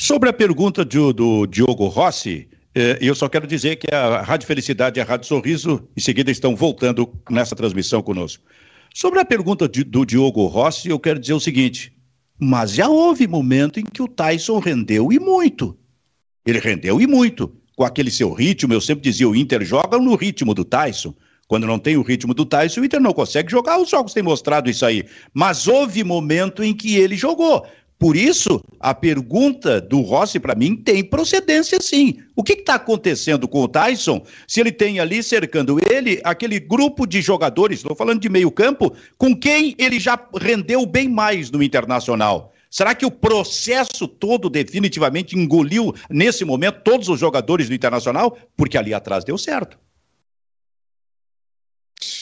Sobre a pergunta do, do Diogo Rossi, eh, eu só quero dizer que a Rádio Felicidade e a Rádio Sorriso, em seguida, estão voltando nessa transmissão conosco. Sobre a pergunta de, do Diogo Rossi, eu quero dizer o seguinte: mas já houve momento em que o Tyson rendeu e muito. Ele rendeu e muito. Com aquele seu ritmo, eu sempre dizia, o Inter joga no ritmo do Tyson. Quando não tem o ritmo do Tyson, o Inter não consegue jogar. Os jogos têm mostrado isso aí. Mas houve momento em que ele jogou. Por isso, a pergunta do Rossi, para mim, tem procedência sim. O que está acontecendo com o Tyson se ele tem ali cercando ele aquele grupo de jogadores, estou falando de meio campo, com quem ele já rendeu bem mais no Internacional? Será que o processo todo definitivamente engoliu, nesse momento, todos os jogadores do Internacional? Porque ali atrás deu certo.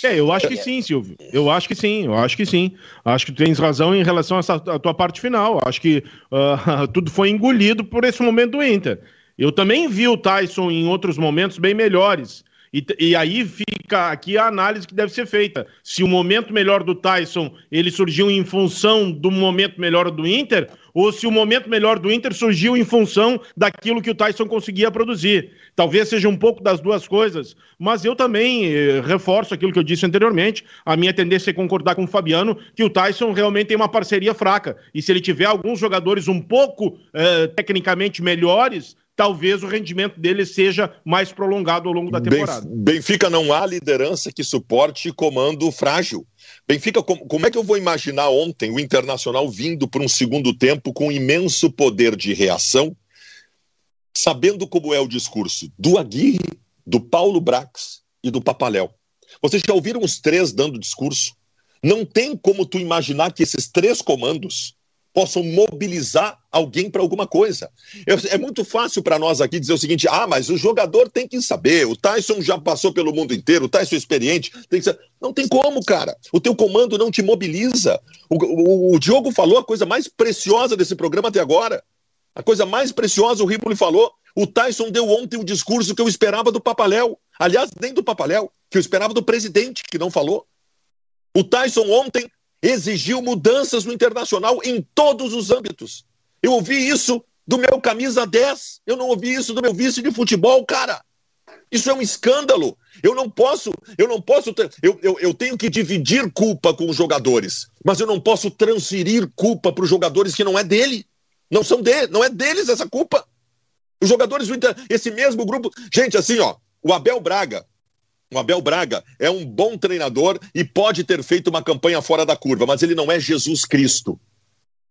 É, eu acho que sim, Silvio. Eu acho que sim, eu acho que sim. Acho que tu tens razão em relação a essa a tua parte final. Acho que uh, tudo foi engolido por esse momento do Inter. Eu também vi o Tyson em outros momentos bem melhores. E, e, aí fica aqui a análise que deve ser feita. Se o momento melhor do Tyson ele surgiu em função do momento melhor do Inter, ou se o momento melhor do Inter surgiu em função daquilo que o Tyson conseguia produzir. Talvez seja um pouco das duas coisas, mas eu também eh, reforço aquilo que eu disse anteriormente. A minha tendência é concordar com o Fabiano que o Tyson realmente tem uma parceria fraca. E se ele tiver alguns jogadores um pouco eh, tecnicamente melhores, talvez o rendimento dele seja mais prolongado ao longo da temporada. Benfica não há liderança que suporte comando frágil. Benfica, como é que eu vou imaginar ontem o Internacional vindo para um segundo tempo com imenso poder de reação, sabendo como é o discurso do Aguirre, do Paulo Brax e do Papaléu? Vocês já ouviram os três dando discurso? Não tem como tu imaginar que esses três comandos possam mobilizar alguém para alguma coisa. É, é muito fácil para nós aqui dizer o seguinte: ah, mas o jogador tem que saber, o Tyson já passou pelo mundo inteiro, o Tyson é experiente, tem. Não tem como, cara. O teu comando não te mobiliza. O, o, o Diogo falou a coisa mais preciosa desse programa até agora. A coisa mais preciosa o Ripoli falou. O Tyson deu ontem o discurso que eu esperava do Papaléu. Aliás, nem do Papaléu, que eu esperava do presidente, que não falou. O Tyson ontem exigiu mudanças no internacional em todos os âmbitos. Eu ouvi isso do meu camisa 10, eu não ouvi isso do meu vice de futebol, cara. Isso é um escândalo. Eu não posso, eu não posso, eu, eu, eu tenho que dividir culpa com os jogadores, mas eu não posso transferir culpa para os jogadores que não é dele. Não são dele, não é deles essa culpa. Os jogadores do Inter, esse mesmo grupo, gente, assim, ó, o Abel Braga, o Abel Braga é um bom treinador e pode ter feito uma campanha fora da curva, mas ele não é Jesus Cristo.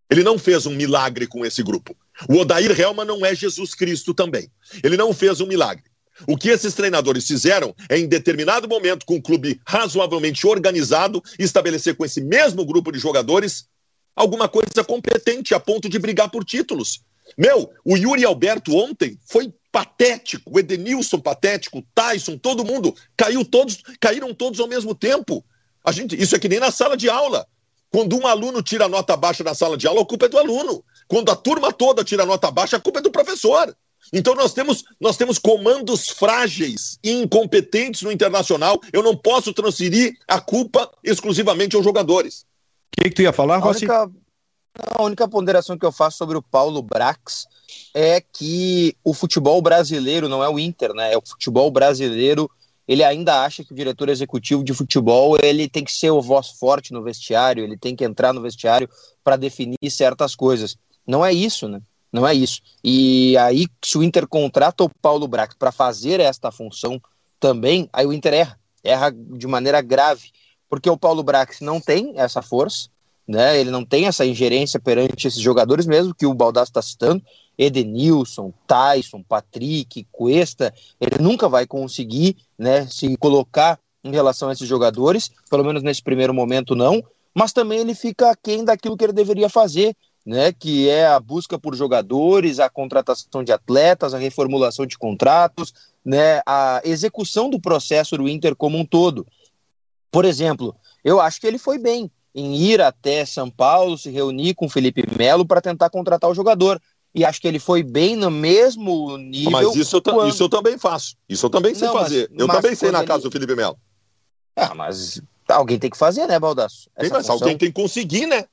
Ele não fez um milagre com esse grupo. O Odair Helman não é Jesus Cristo também. Ele não fez um milagre. O que esses treinadores fizeram é, em determinado momento, com um clube razoavelmente organizado, estabelecer com esse mesmo grupo de jogadores alguma coisa competente a ponto de brigar por títulos. Meu, o Yuri Alberto ontem foi patético, o Edenilson patético, o Tyson, todo mundo, caiu todos, caíram todos ao mesmo tempo. A gente, isso é que nem na sala de aula. Quando um aluno tira nota baixa na sala de aula, a culpa é do aluno. Quando a turma toda tira nota baixa, a culpa é do professor. Então nós temos, nós temos comandos frágeis e incompetentes no internacional. Eu não posso transferir a culpa exclusivamente aos jogadores. O que, que tu ia falar, Rossi? A única, a única ponderação que eu faço sobre o Paulo Brax é que o futebol brasileiro não é o Inter, né? É o futebol brasileiro. Ele ainda acha que o diretor executivo de futebol ele tem que ser o voz forte no vestiário, ele tem que entrar no vestiário para definir certas coisas. Não é isso, né? Não é isso. E aí, se o Inter contrata o Paulo Brax para fazer esta função também, aí o Inter erra. Erra de maneira grave. Porque o Paulo Brax não tem essa força, né? Ele não tem essa ingerência perante esses jogadores mesmo que o Baldasso está citando. Edenilson, Tyson, Patrick, Cuesta, ele nunca vai conseguir né, se colocar em relação a esses jogadores, pelo menos nesse primeiro momento não, mas também ele fica aquém daquilo que ele deveria fazer, né, que é a busca por jogadores, a contratação de atletas, a reformulação de contratos, né, a execução do processo do Inter como um todo. Por exemplo, eu acho que ele foi bem em ir até São Paulo, se reunir com Felipe Melo para tentar contratar o jogador. E acho que ele foi bem no mesmo nível. Mas isso eu, quando... isso eu também faço. Isso eu também sei Não, fazer. Mas, eu mas também sei na ele... casa do Felipe Melo. Ah, mas alguém tem que fazer, né, Baldasso? Tem, mas função... alguém tem que conseguir, né?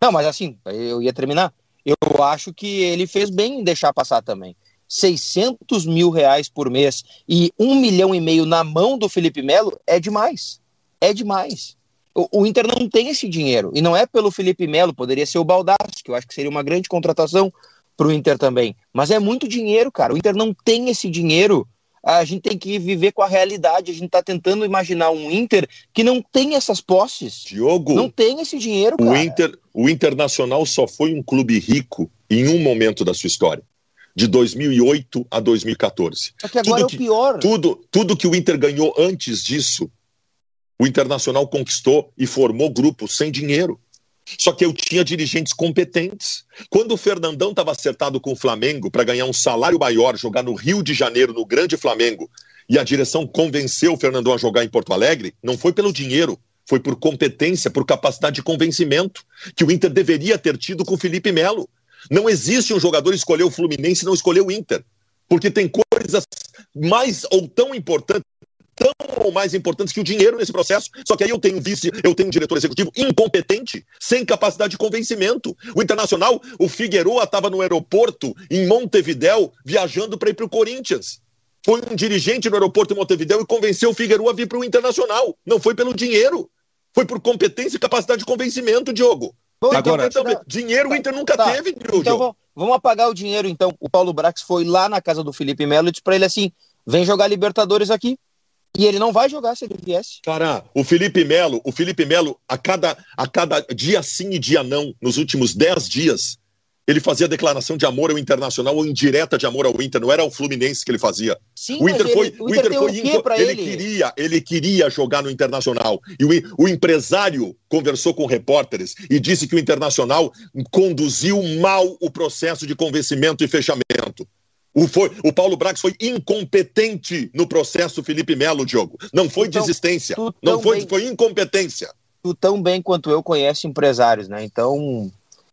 Não, mas assim, eu ia terminar. Eu acho que ele fez bem em deixar passar também. 600 mil reais por mês e um milhão e meio na mão do Felipe Melo é demais. É demais. O, o, Inter não tem esse dinheiro. E não é pelo Felipe Melo, poderia ser o Baldassi, que eu acho que seria uma grande contratação para o Inter também. Mas é muito dinheiro, cara. O Inter não tem esse dinheiro a gente tem que viver com a realidade. A gente está tentando imaginar um Inter que não tem essas posses. Diogo. Não tem esse dinheiro, o cara. Inter, o Internacional só foi um clube rico em um momento da sua história. De 2008 a 2014. Só que agora tudo é o pior. tudo, tudo que o Inter ganhou antes disso, o Internacional conquistou e formou grupos sem dinheiro. Só que eu tinha dirigentes competentes. Quando o Fernandão estava acertado com o Flamengo para ganhar um salário maior, jogar no Rio de Janeiro, no Grande Flamengo, e a direção convenceu o Fernandão a jogar em Porto Alegre, não foi pelo dinheiro, foi por competência, por capacidade de convencimento, que o Inter deveria ter tido com o Felipe Melo. Não existe um jogador escolher o Fluminense e não escolher o Inter. Porque tem coisas mais ou tão importantes tão ou mais importantes que o dinheiro nesse processo. Só que aí eu tenho um vice, eu tenho um diretor executivo incompetente, sem capacidade de convencimento. O Internacional, o Figueroa estava no aeroporto em Montevidéu, viajando para ir para o Corinthians. Foi um dirigente no aeroporto em Montevidéu e convenceu o Figueroa a vir para o Internacional. Não foi pelo dinheiro. Foi por competência e capacidade de convencimento, Diogo. Bom, Agora, então, dinheiro tá, o Inter nunca tá, teve, Diogo. Então vamos apagar o dinheiro, então. O Paulo Brax foi lá na casa do Felipe Melo e disse para ele assim: vem jogar Libertadores aqui. E ele não vai jogar se ele viesse. Cara, o Felipe Melo, o Felipe Melo, a cada, a cada dia sim e dia não, nos últimos 10 dias, ele fazia declaração de amor ao Internacional ou indireta de amor ao Inter, não era o Fluminense que ele fazia. Sim, o Inter foi, o Inter, foi ele, ele, queria, ele queria jogar no Internacional. E o, o empresário conversou com repórteres e disse que o Internacional conduziu mal o processo de convencimento e fechamento. O, foi, o Paulo Brax foi incompetente no processo Felipe Melo, Diogo. Não foi então, desistência. Não foi, bem, foi incompetência. Tu tão bem quanto eu conhece empresários, né? Então,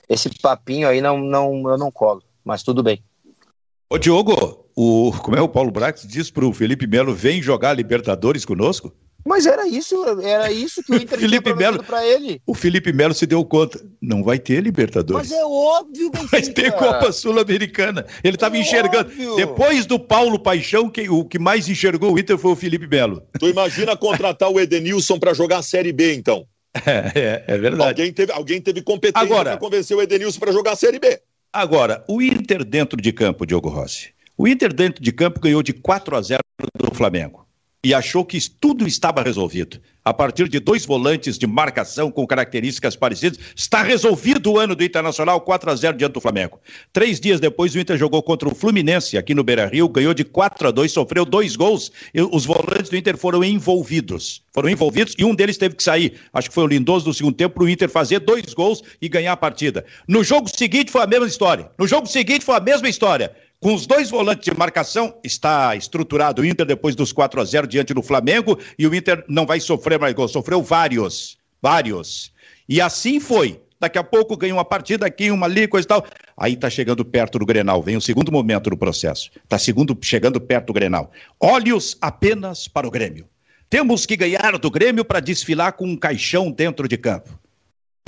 esse papinho aí não, não, eu não colo. Mas tudo bem. Ô, Diogo, o, como é o Paulo Brax diz para o Felipe Melo, vem jogar Libertadores conosco? Mas era isso, era isso que o Inter Felipe Melo para ele. O Felipe Melo se deu conta, não vai ter Libertadores. Mas é óbvio, Benfica. Vai ter Copa Sul-Americana. Ele estava é enxergando. Óbvio. Depois do Paulo Paixão, que, o que mais enxergou o Inter foi o Felipe Melo. Tu imagina contratar o Edenilson para jogar a Série B, então? É, é, é verdade. Alguém teve, alguém teve competência para convencer o Edenilson para jogar a Série B. Agora, o Inter dentro de campo, Diogo Rossi. O Inter dentro de campo ganhou de 4 a 0 do Flamengo. E achou que tudo estava resolvido. A partir de dois volantes de marcação com características parecidas, está resolvido o ano do Internacional 4 a 0 diante do Flamengo. Três dias depois, o Inter jogou contra o Fluminense aqui no Beira Rio, ganhou de 4 a 2, sofreu dois gols. Os volantes do Inter foram envolvidos. Foram envolvidos e um deles teve que sair. Acho que foi o Lindoso do segundo tempo para o Inter fazer dois gols e ganhar a partida. No jogo seguinte foi a mesma história. No jogo seguinte foi a mesma história. Com os dois volantes de marcação, está estruturado o Inter depois dos 4 a 0 diante do Flamengo e o Inter não vai sofrer mais gols, sofreu vários, vários. E assim foi. Daqui a pouco ganha uma partida aqui, uma ali, coisa e tal. Aí tá chegando perto do Grenal, vem o segundo momento do processo. Tá segundo, chegando perto do Grenal. Olhos apenas para o Grêmio. Temos que ganhar do Grêmio para desfilar com um caixão dentro de campo.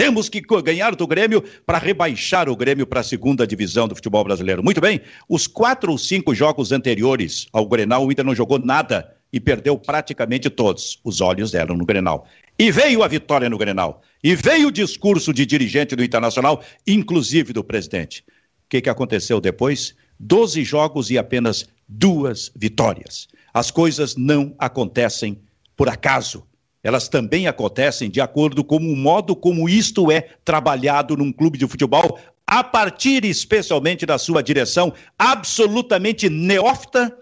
Temos que ganhar do Grêmio para rebaixar o Grêmio para a segunda divisão do futebol brasileiro. Muito bem, os quatro ou cinco jogos anteriores ao Grenal, o Inter não jogou nada e perdeu praticamente todos. Os olhos eram no Grenal. E veio a vitória no Grenal. E veio o discurso de dirigente do Internacional, inclusive do presidente. O que, que aconteceu depois? Doze jogos e apenas duas vitórias. As coisas não acontecem por acaso elas também acontecem de acordo com o modo como isto é trabalhado num clube de futebol, a partir especialmente da sua direção absolutamente neófita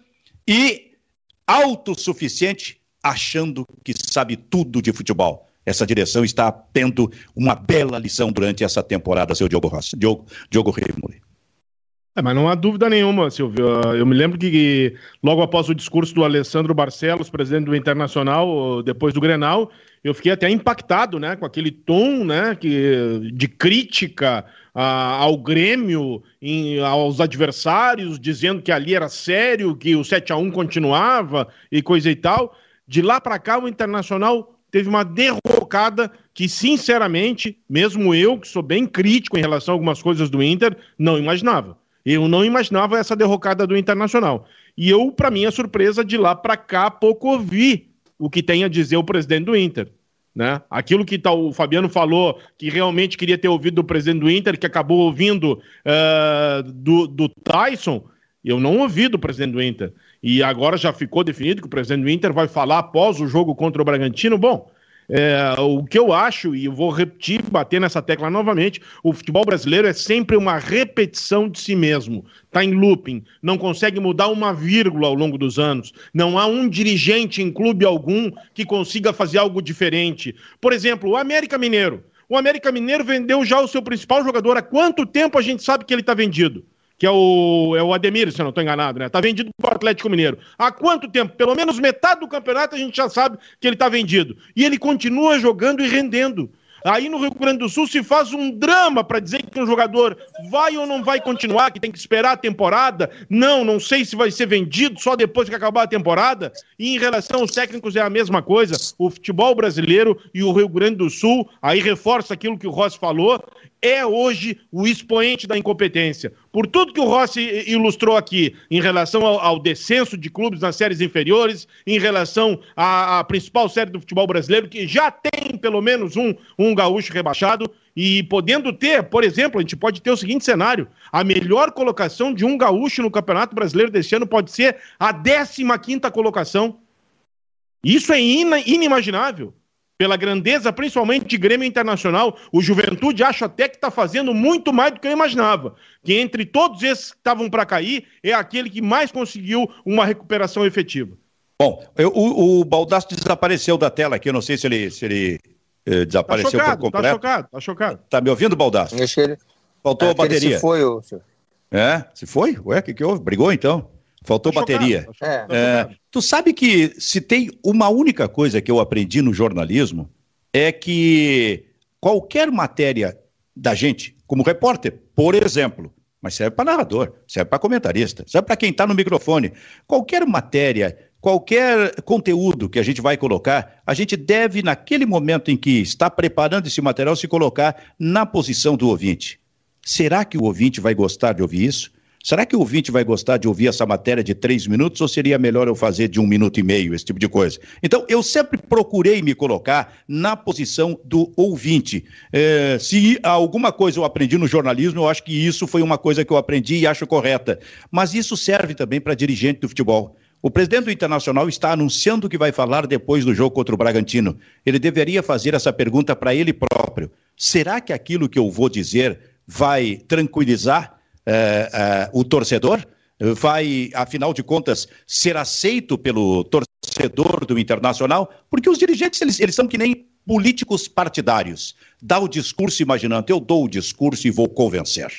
e autossuficiente, achando que sabe tudo de futebol. Essa direção está tendo uma bela lição durante essa temporada, seu Diogo Diogo, Diogo Rimoli. É, mas não há dúvida nenhuma, Silvio. Eu me lembro que logo após o discurso do Alessandro Barcelos, presidente do Internacional, depois do Grenal, eu fiquei até impactado, né, com aquele tom, né, que, de crítica a, ao Grêmio, em, aos adversários, dizendo que ali era sério, que o 7 a 1 continuava e coisa e tal. De lá para cá, o Internacional teve uma derrocada que, sinceramente, mesmo eu, que sou bem crítico em relação a algumas coisas do Inter, não imaginava. Eu não imaginava essa derrocada do Internacional. E eu, para minha surpresa, de lá para cá, pouco ouvi o que tem a dizer o presidente do Inter. Né? Aquilo que tá, o Fabiano falou, que realmente queria ter ouvido do presidente do Inter, que acabou ouvindo uh, do, do Tyson, eu não ouvi do presidente do Inter. E agora já ficou definido que o presidente do Inter vai falar após o jogo contra o Bragantino. Bom, é, o que eu acho, e eu vou repetir, bater nessa tecla novamente, o futebol brasileiro é sempre uma repetição de si mesmo. Está em looping, não consegue mudar uma vírgula ao longo dos anos. Não há um dirigente em clube algum que consiga fazer algo diferente. Por exemplo, o América Mineiro. O América Mineiro vendeu já o seu principal jogador. Há quanto tempo a gente sabe que ele está vendido? Que é o, é o Ademir, se eu não estou enganado, né? Está vendido para o Atlético Mineiro. Há quanto tempo? Pelo menos metade do campeonato a gente já sabe que ele está vendido. E ele continua jogando e rendendo. Aí no Rio Grande do Sul se faz um drama para dizer que um jogador vai ou não vai continuar, que tem que esperar a temporada. Não, não sei se vai ser vendido só depois que acabar a temporada. E em relação aos técnicos é a mesma coisa. O futebol brasileiro e o Rio Grande do Sul, aí reforça aquilo que o Rossi falou, é hoje o expoente da incompetência. Por tudo que o Rossi ilustrou aqui, em relação ao, ao descenso de clubes nas séries inferiores, em relação à, à, principal série do futebol brasileiro, que já tem pelo menos um, um gaúcho rebaixado, e podendo ter, por exemplo, a gente pode ter o seguinte cenário: a melhor colocação de um gaúcho no Campeonato Brasileiro deste ano pode ser a 15 colocação. Isso é inimaginável pela grandeza, principalmente de Grêmio Internacional. O Juventude acho até que está fazendo muito mais do que eu imaginava. Que entre todos esses que estavam para cair, é aquele que mais conseguiu uma recuperação efetiva. Bom, eu, o, o Baldasso desapareceu da tela aqui, eu não sei se ele, se ele eh, desapareceu tá chocado, por completo. Tá chocado, tá chocado. Tá me ouvindo, Baldasso? Ele... Faltou é, a bateria. se foi, o senhor. É, se foi? Ué, o que, que houve? Brigou então? Faltou tá bateria. Chocado, tá chocado, é, tu sabe que se tem uma única coisa que eu aprendi no jornalismo é que qualquer matéria da gente, como repórter, por exemplo, mas serve para narrador, serve para comentarista, serve para quem está no microfone, qualquer matéria, qualquer conteúdo que a gente vai colocar, a gente deve, naquele momento em que está preparando esse material, se colocar na posição do ouvinte. Será que o ouvinte vai gostar de ouvir isso? Será que o ouvinte vai gostar de ouvir essa matéria de três minutos ou seria melhor eu fazer de um minuto e meio, esse tipo de coisa? Então, eu sempre procurei me colocar na posição do ouvinte. É, se alguma coisa eu aprendi no jornalismo, eu acho que isso foi uma coisa que eu aprendi e acho correta. Mas isso serve também para dirigente do futebol. O presidente do Internacional está anunciando que vai falar depois do jogo contra o Bragantino. Ele deveria fazer essa pergunta para ele próprio. Será que aquilo que eu vou dizer vai tranquilizar o torcedor? Vai, afinal de contas, ser aceito pelo torcedor do Internacional? Porque os dirigentes, eles, eles são que nem políticos partidários. Dá o discurso imaginando, eu dou o discurso e vou convencer.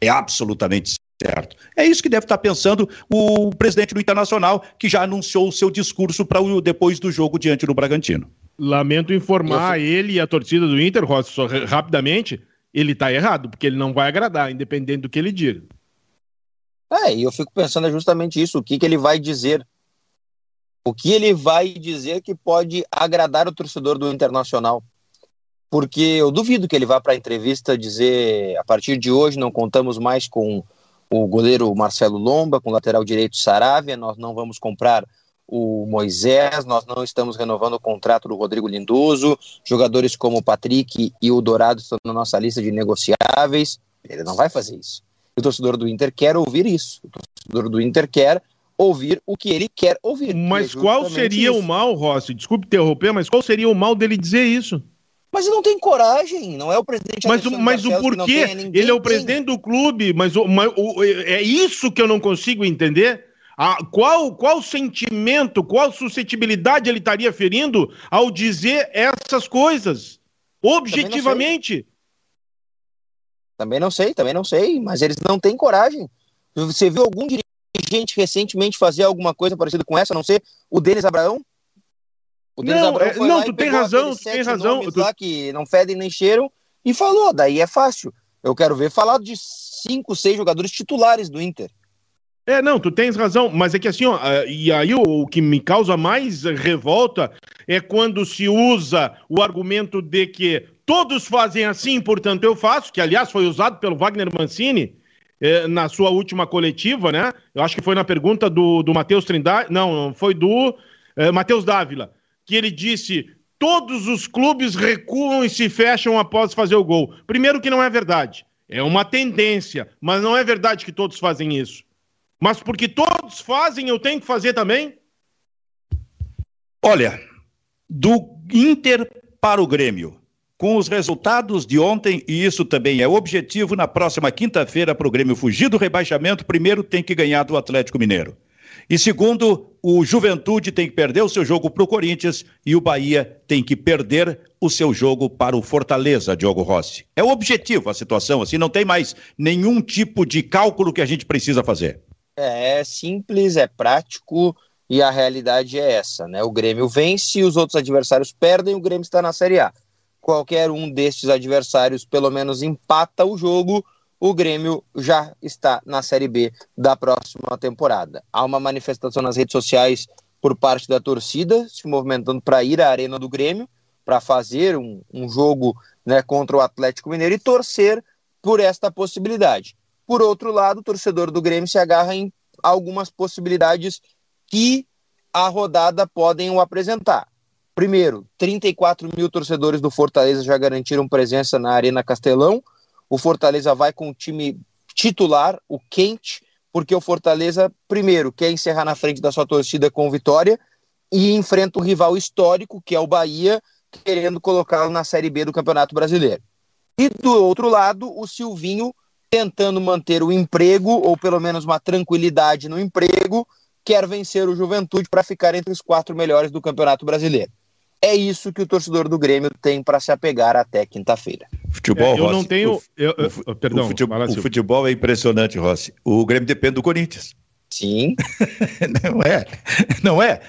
É absolutamente certo. É isso que deve estar pensando o presidente do Internacional, que já anunciou o seu discurso para depois do jogo diante do Bragantino. Lamento informar eu... ele e a torcida do Inter, Rossi, só rapidamente, ele está errado, porque ele não vai agradar, independente do que ele diga. É, e eu fico pensando justamente isso, o que, que ele vai dizer. O que ele vai dizer que pode agradar o torcedor do Internacional porque eu duvido que ele vá para a entrevista dizer a partir de hoje não contamos mais com o goleiro Marcelo Lomba, com o lateral direito Saravia, nós não vamos comprar o Moisés, nós não estamos renovando o contrato do Rodrigo Lindoso, jogadores como o Patrick e o Dourado estão na nossa lista de negociáveis. Ele não vai fazer isso. O torcedor do Inter quer ouvir isso. O torcedor do Inter quer ouvir o que ele quer ouvir. Mas é qual seria isso. o mal, Rossi? Desculpe interromper, mas qual seria o mal dele dizer isso? Mas ele não tem coragem, não é o presidente Mas, o, mas o porquê? Ele é o presidente do clube, mas, o, mas o, é isso que eu não consigo entender. Ah, qual, qual sentimento, qual suscetibilidade ele estaria ferindo ao dizer essas coisas? Objetivamente. Também não sei, também não sei, mas eles não têm coragem. Você viu algum dirigente recentemente fazer alguma coisa parecida com essa, a não ser o Denis Abraão? O Denis não, é, não tu tem razão, tu tem razão. Tu... Lá que não fedem nem cheiram e falou, daí é fácil. Eu quero ver falar de cinco, seis jogadores titulares do Inter. É, não, tu tens razão, mas é que assim, ó, e aí o, o, que me causa mais revolta é quando se usa o argumento de que todos fazem assim, portanto eu faço, que aliás foi usado pelo Wagner Mancini eh, na sua última coletiva, né? Eu acho que foi na pergunta do, do Matheus Trindade, não, foi do eh, Matheus Dávila que ele disse todos os clubes recuam e se fecham após fazer o gol. Primeiro que não é verdade. É uma tendência, mas não é verdade que todos fazem isso. Mas porque todos fazem, eu tenho que fazer também? Olha, do Inter para o Grêmio, com os resultados de ontem, e isso também é objetivo na próxima quinta-feira para o Grêmio fugir do rebaixamento, primeiro tem que ganhar do Atlético Mineiro. E segundo, o Juventude tem que perder o seu jogo para o Corinthians e o Bahia tem que perder o seu jogo para o Fortaleza, Diogo Rossi. É o objetivo a situação, assim, não tem mais nenhum tipo de cálculo que a gente precisa fazer. É, é simples, é prático e a realidade é essa, né? O Grêmio vence, os outros adversários perdem, o Grêmio está na Série A. Qualquer um destes adversários pelo menos empata o jogo, o Grêmio já está na Série B da próxima temporada. Há uma manifestação nas redes sociais por parte da torcida, se movimentando para ir à Arena do Grêmio, para fazer um, um jogo né, contra o Atlético Mineiro e torcer por esta possibilidade. Por outro lado, o torcedor do Grêmio se agarra em algumas possibilidades que a rodada podem o apresentar. Primeiro, 34 mil torcedores do Fortaleza já garantiram presença na Arena Castelão o Fortaleza vai com o time titular, o quente, porque o Fortaleza, primeiro, quer encerrar na frente da sua torcida com vitória e enfrenta um rival histórico, que é o Bahia, querendo colocá-lo na Série B do Campeonato Brasileiro. E do outro lado, o Silvinho tentando manter o emprego, ou pelo menos uma tranquilidade no emprego, quer vencer o Juventude para ficar entre os quatro melhores do Campeonato Brasileiro. É isso que o torcedor do Grêmio tem para se apegar até quinta-feira. Futebol, é, eu Rossi, não tenho. O, eu, eu, perdão, o futebol, o futebol é impressionante, Rossi. O Grêmio depende do Corinthians. Sim. não é, não é.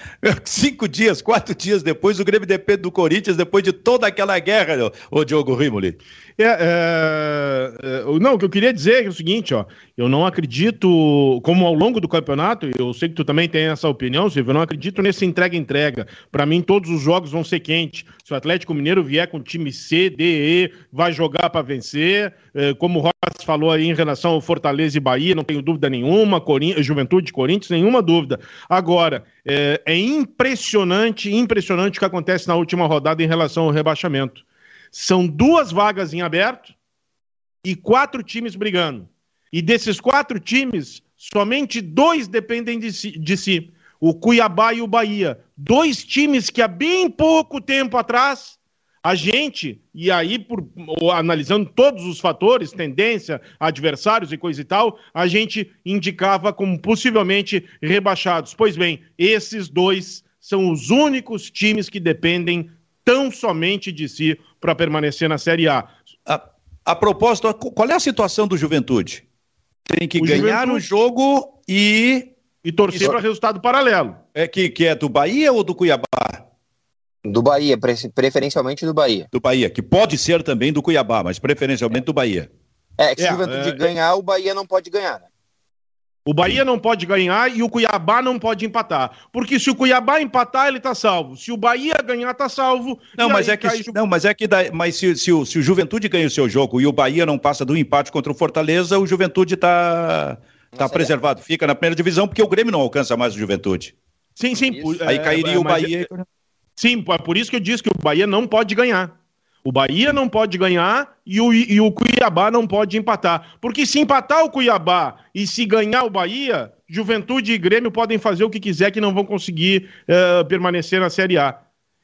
Cinco dias, quatro dias depois, o Grêmio depende do Corinthians, depois de toda aquela guerra, o Diogo Rimoli. É, é, é, não, o que eu queria dizer é o seguinte, ó, eu não acredito, como ao longo do campeonato, eu sei que tu também tem essa opinião, Silvio, eu não acredito nesse entrega-entrega. Para mim, todos os jogos vão ser quentes. Se o Atlético Mineiro vier com time C, D, E, vai jogar para vencer. É, como o Ross falou aí em relação ao Fortaleza e Bahia, não tenho dúvida nenhuma. Corin... Juventude, Corinthians, nenhuma dúvida. Agora, é, é impressionante, impressionante o que acontece na última rodada em relação ao rebaixamento. São duas vagas em aberto e quatro times brigando. E desses quatro times, somente dois dependem de si. De si. o Cuiabá e o Bahia. Dois times que há bem pouco tempo atrás a gente, e aí, por, analisando todos os fatores, tendência, adversários e coisa e tal, a gente indicava como possivelmente rebaixados. Pois bem, esses dois são os únicos times que dependem tão somente de si para permanecer na Série A. A, a propósito, qual é a situação do Juventude? Tem que o ganhar o jogo e. E torcer para resultado paralelo. É que, que é do Bahia ou do Cuiabá? Do Bahia, preferencialmente do Bahia. Do Bahia, que pode ser também do Cuiabá, mas preferencialmente do Bahia. É, que se é, o Juventude é, ganhar, o Bahia não pode ganhar, né? O Bahia não pode ganhar e o Cuiabá não pode empatar. Porque se o Cuiabá empatar, ele tá salvo. Se o Bahia ganhar, tá salvo. Não, mas é, que, não mas é que. mas se, se, o, se o Juventude ganha o seu jogo e o Bahia não passa do empate contra o Fortaleza, o Juventude tá, tá preservado. Fica na primeira divisão porque o Grêmio não alcança mais o Juventude. Sim, sim. Aí cairia é, o Bahia. Sim, é por isso que eu disse que o Bahia não pode ganhar. O Bahia não pode ganhar e o, e o Cuiabá não pode empatar. Porque se empatar o Cuiabá e se ganhar o Bahia, Juventude e Grêmio podem fazer o que quiser que não vão conseguir uh, permanecer na Série A.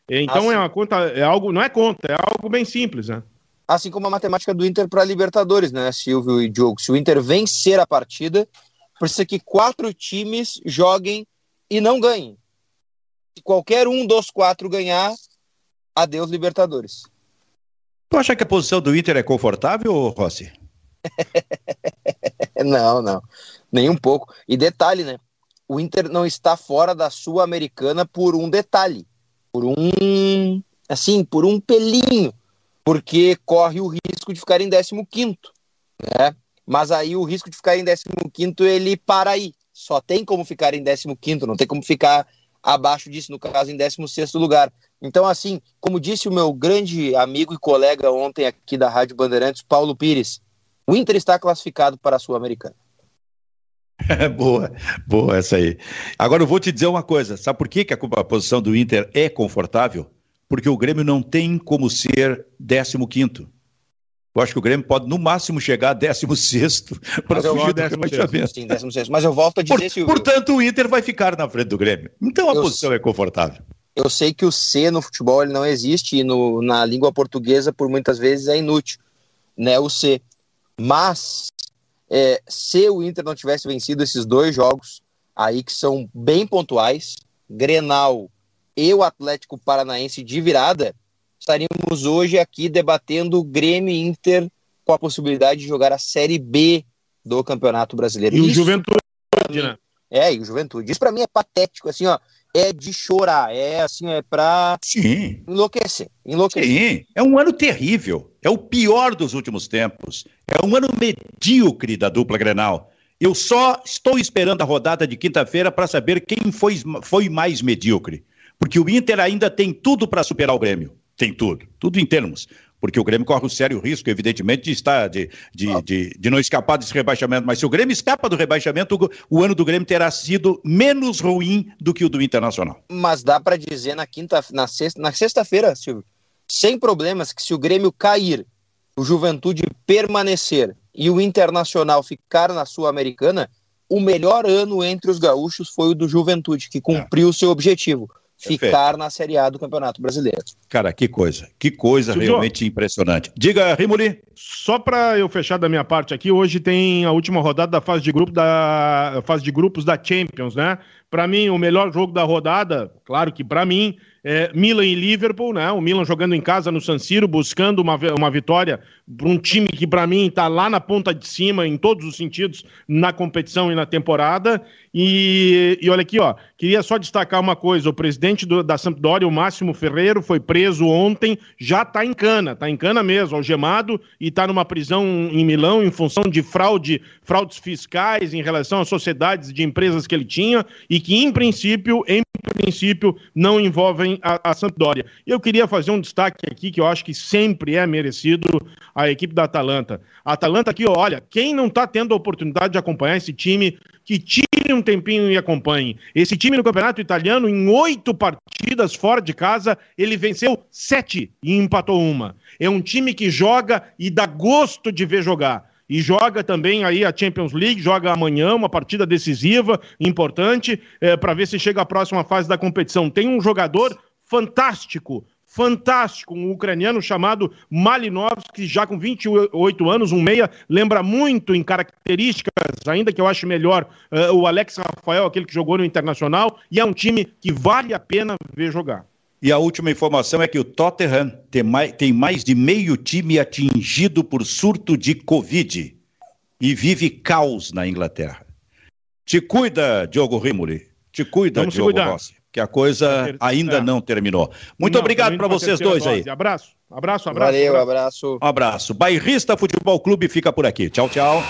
Então assim, é uma conta, é algo, não é conta, é algo bem simples, né? Assim como a matemática do Inter para Libertadores, né, Silvio e Diogo? Se o Inter vencer a partida, precisa que quatro times joguem e não ganhem. Se qualquer um dos quatro ganhar, adeus Libertadores. Tu acha que a posição do Inter é confortável, Rossi? não, não. Nem um pouco. E detalhe, né? O Inter não está fora da Sul-Americana por um detalhe. Por um. Assim, por um pelinho. Porque corre o risco de ficar em 15, né? Mas aí o risco de ficar em 15 ele para aí. Só tem como ficar em 15, não tem como ficar abaixo disso, no caso, em 16 lugar. Então, assim, como disse o meu grande amigo e colega ontem aqui da Rádio Bandeirantes, Paulo Pires, o Inter está classificado para a Sul-Americana. boa, boa essa aí. Agora eu vou te dizer uma coisa: sabe por que, que a, posição do Inter é confortável? Porque o Grêmio não tem como ser 15. Eu acho que o Grêmio pode, no máximo, chegar a 16 para fugir do rebaixamento. Sim, 16. Mas eu volto a dizer, Por, Silvio... Portanto, o Inter vai ficar na frente do Grêmio. Então a eu, posição é confortável. Eu sei que o C no futebol ele não existe e no, na língua portuguesa, por muitas vezes, é inútil, né, o C. Mas, é, se o Inter não tivesse vencido esses dois jogos aí que são bem pontuais, Grenal e o Atlético Paranaense de virada, estaríamos hoje aqui debatendo Grêmio Inter com a possibilidade de jogar a Série B do Campeonato Brasileiro. E Isso, o Juventude, mim, né? É, e o Juventude. Isso para mim é patético, assim, ó. É de chorar, é assim, é pra Sim. enlouquecer, enlouquecer. Sim, é um ano terrível. É o pior dos últimos tempos. É um ano medíocre da dupla Grenal. Eu só estou esperando a rodada de quinta-feira para saber quem foi, foi mais medíocre. Porque o Inter ainda tem tudo para superar o Grêmio. Tem tudo, tudo em termos. Porque o Grêmio corre o sério risco, evidentemente, de, estar, de, de, ah. de, de, não escapar desse rebaixamento. Mas se o Grêmio escapa do rebaixamento, o, o ano do Grêmio terá sido menos ruim do que o do Internacional. Mas dá para dizer na quinta, na sexta, na sexta-feira, Silvio, sem problemas, que se o Grêmio cair, o Juventude permanecer e o Internacional ficar na Sul-Americana, o melhor ano entre os gaúchos foi o do Juventude, que cumpriu o é. seu objetivo ficar na Série A do Campeonato Brasileiro. Cara, que coisa, que coisa realmente impressionante. Diga, Rimoli. Só para eu fechar da minha parte aqui, hoje tem a última rodada da fase de grupo da fase de grupos da Champions, né? Para mim, o melhor jogo da rodada, claro que para mim, é, Milan e Liverpool, né? O Milan jogando em casa no San Siro, buscando uma, uma vitória para um time que para mim está lá na ponta de cima em todos os sentidos na competição e na temporada. E, e olha aqui, ó, queria só destacar uma coisa: o presidente do, da Sampdoria, o Máximo Ferreiro, foi preso ontem, já está em cana, está em cana mesmo, algemado e está numa prisão em Milão em função de fraude, fraudes fiscais em relação às sociedades de empresas que ele tinha e que em princípio, em princípio, não envolvem a, a Sampdoria. E eu queria fazer um destaque aqui que eu acho que sempre é merecido a equipe da Atalanta. A Atalanta aqui, olha, quem não está tendo a oportunidade de acompanhar esse time, que tire um tempinho e acompanhe. Esse time no Campeonato Italiano, em oito partidas fora de casa, ele venceu sete e empatou uma. É um time que joga e dá gosto de ver jogar. e joga também aí a Champions League, joga amanhã uma partida decisiva, importante, é, para ver se chega à próxima fase da competição. Tem um jogador fantástico, fantástico, um ucraniano chamado Malinovski, já com 28 anos, um meia, lembra muito em características, ainda que eu acho melhor, uh, o Alex Rafael, aquele que jogou no Internacional, e é um time que vale a pena ver jogar. E a última informação é que o Tottenham tem mais, tem mais de meio time atingido por surto de Covid e vive caos na Inglaterra. Te cuida, Diogo Rimoli. Te cuida, Vamos Diogo Rossi que a coisa ainda é. não terminou. Muito não, obrigado para vocês dois dose. aí. Abraço, abraço, abraço. Valeu, abraço. Um abraço. Bairrista Futebol Clube fica por aqui. Tchau, tchau.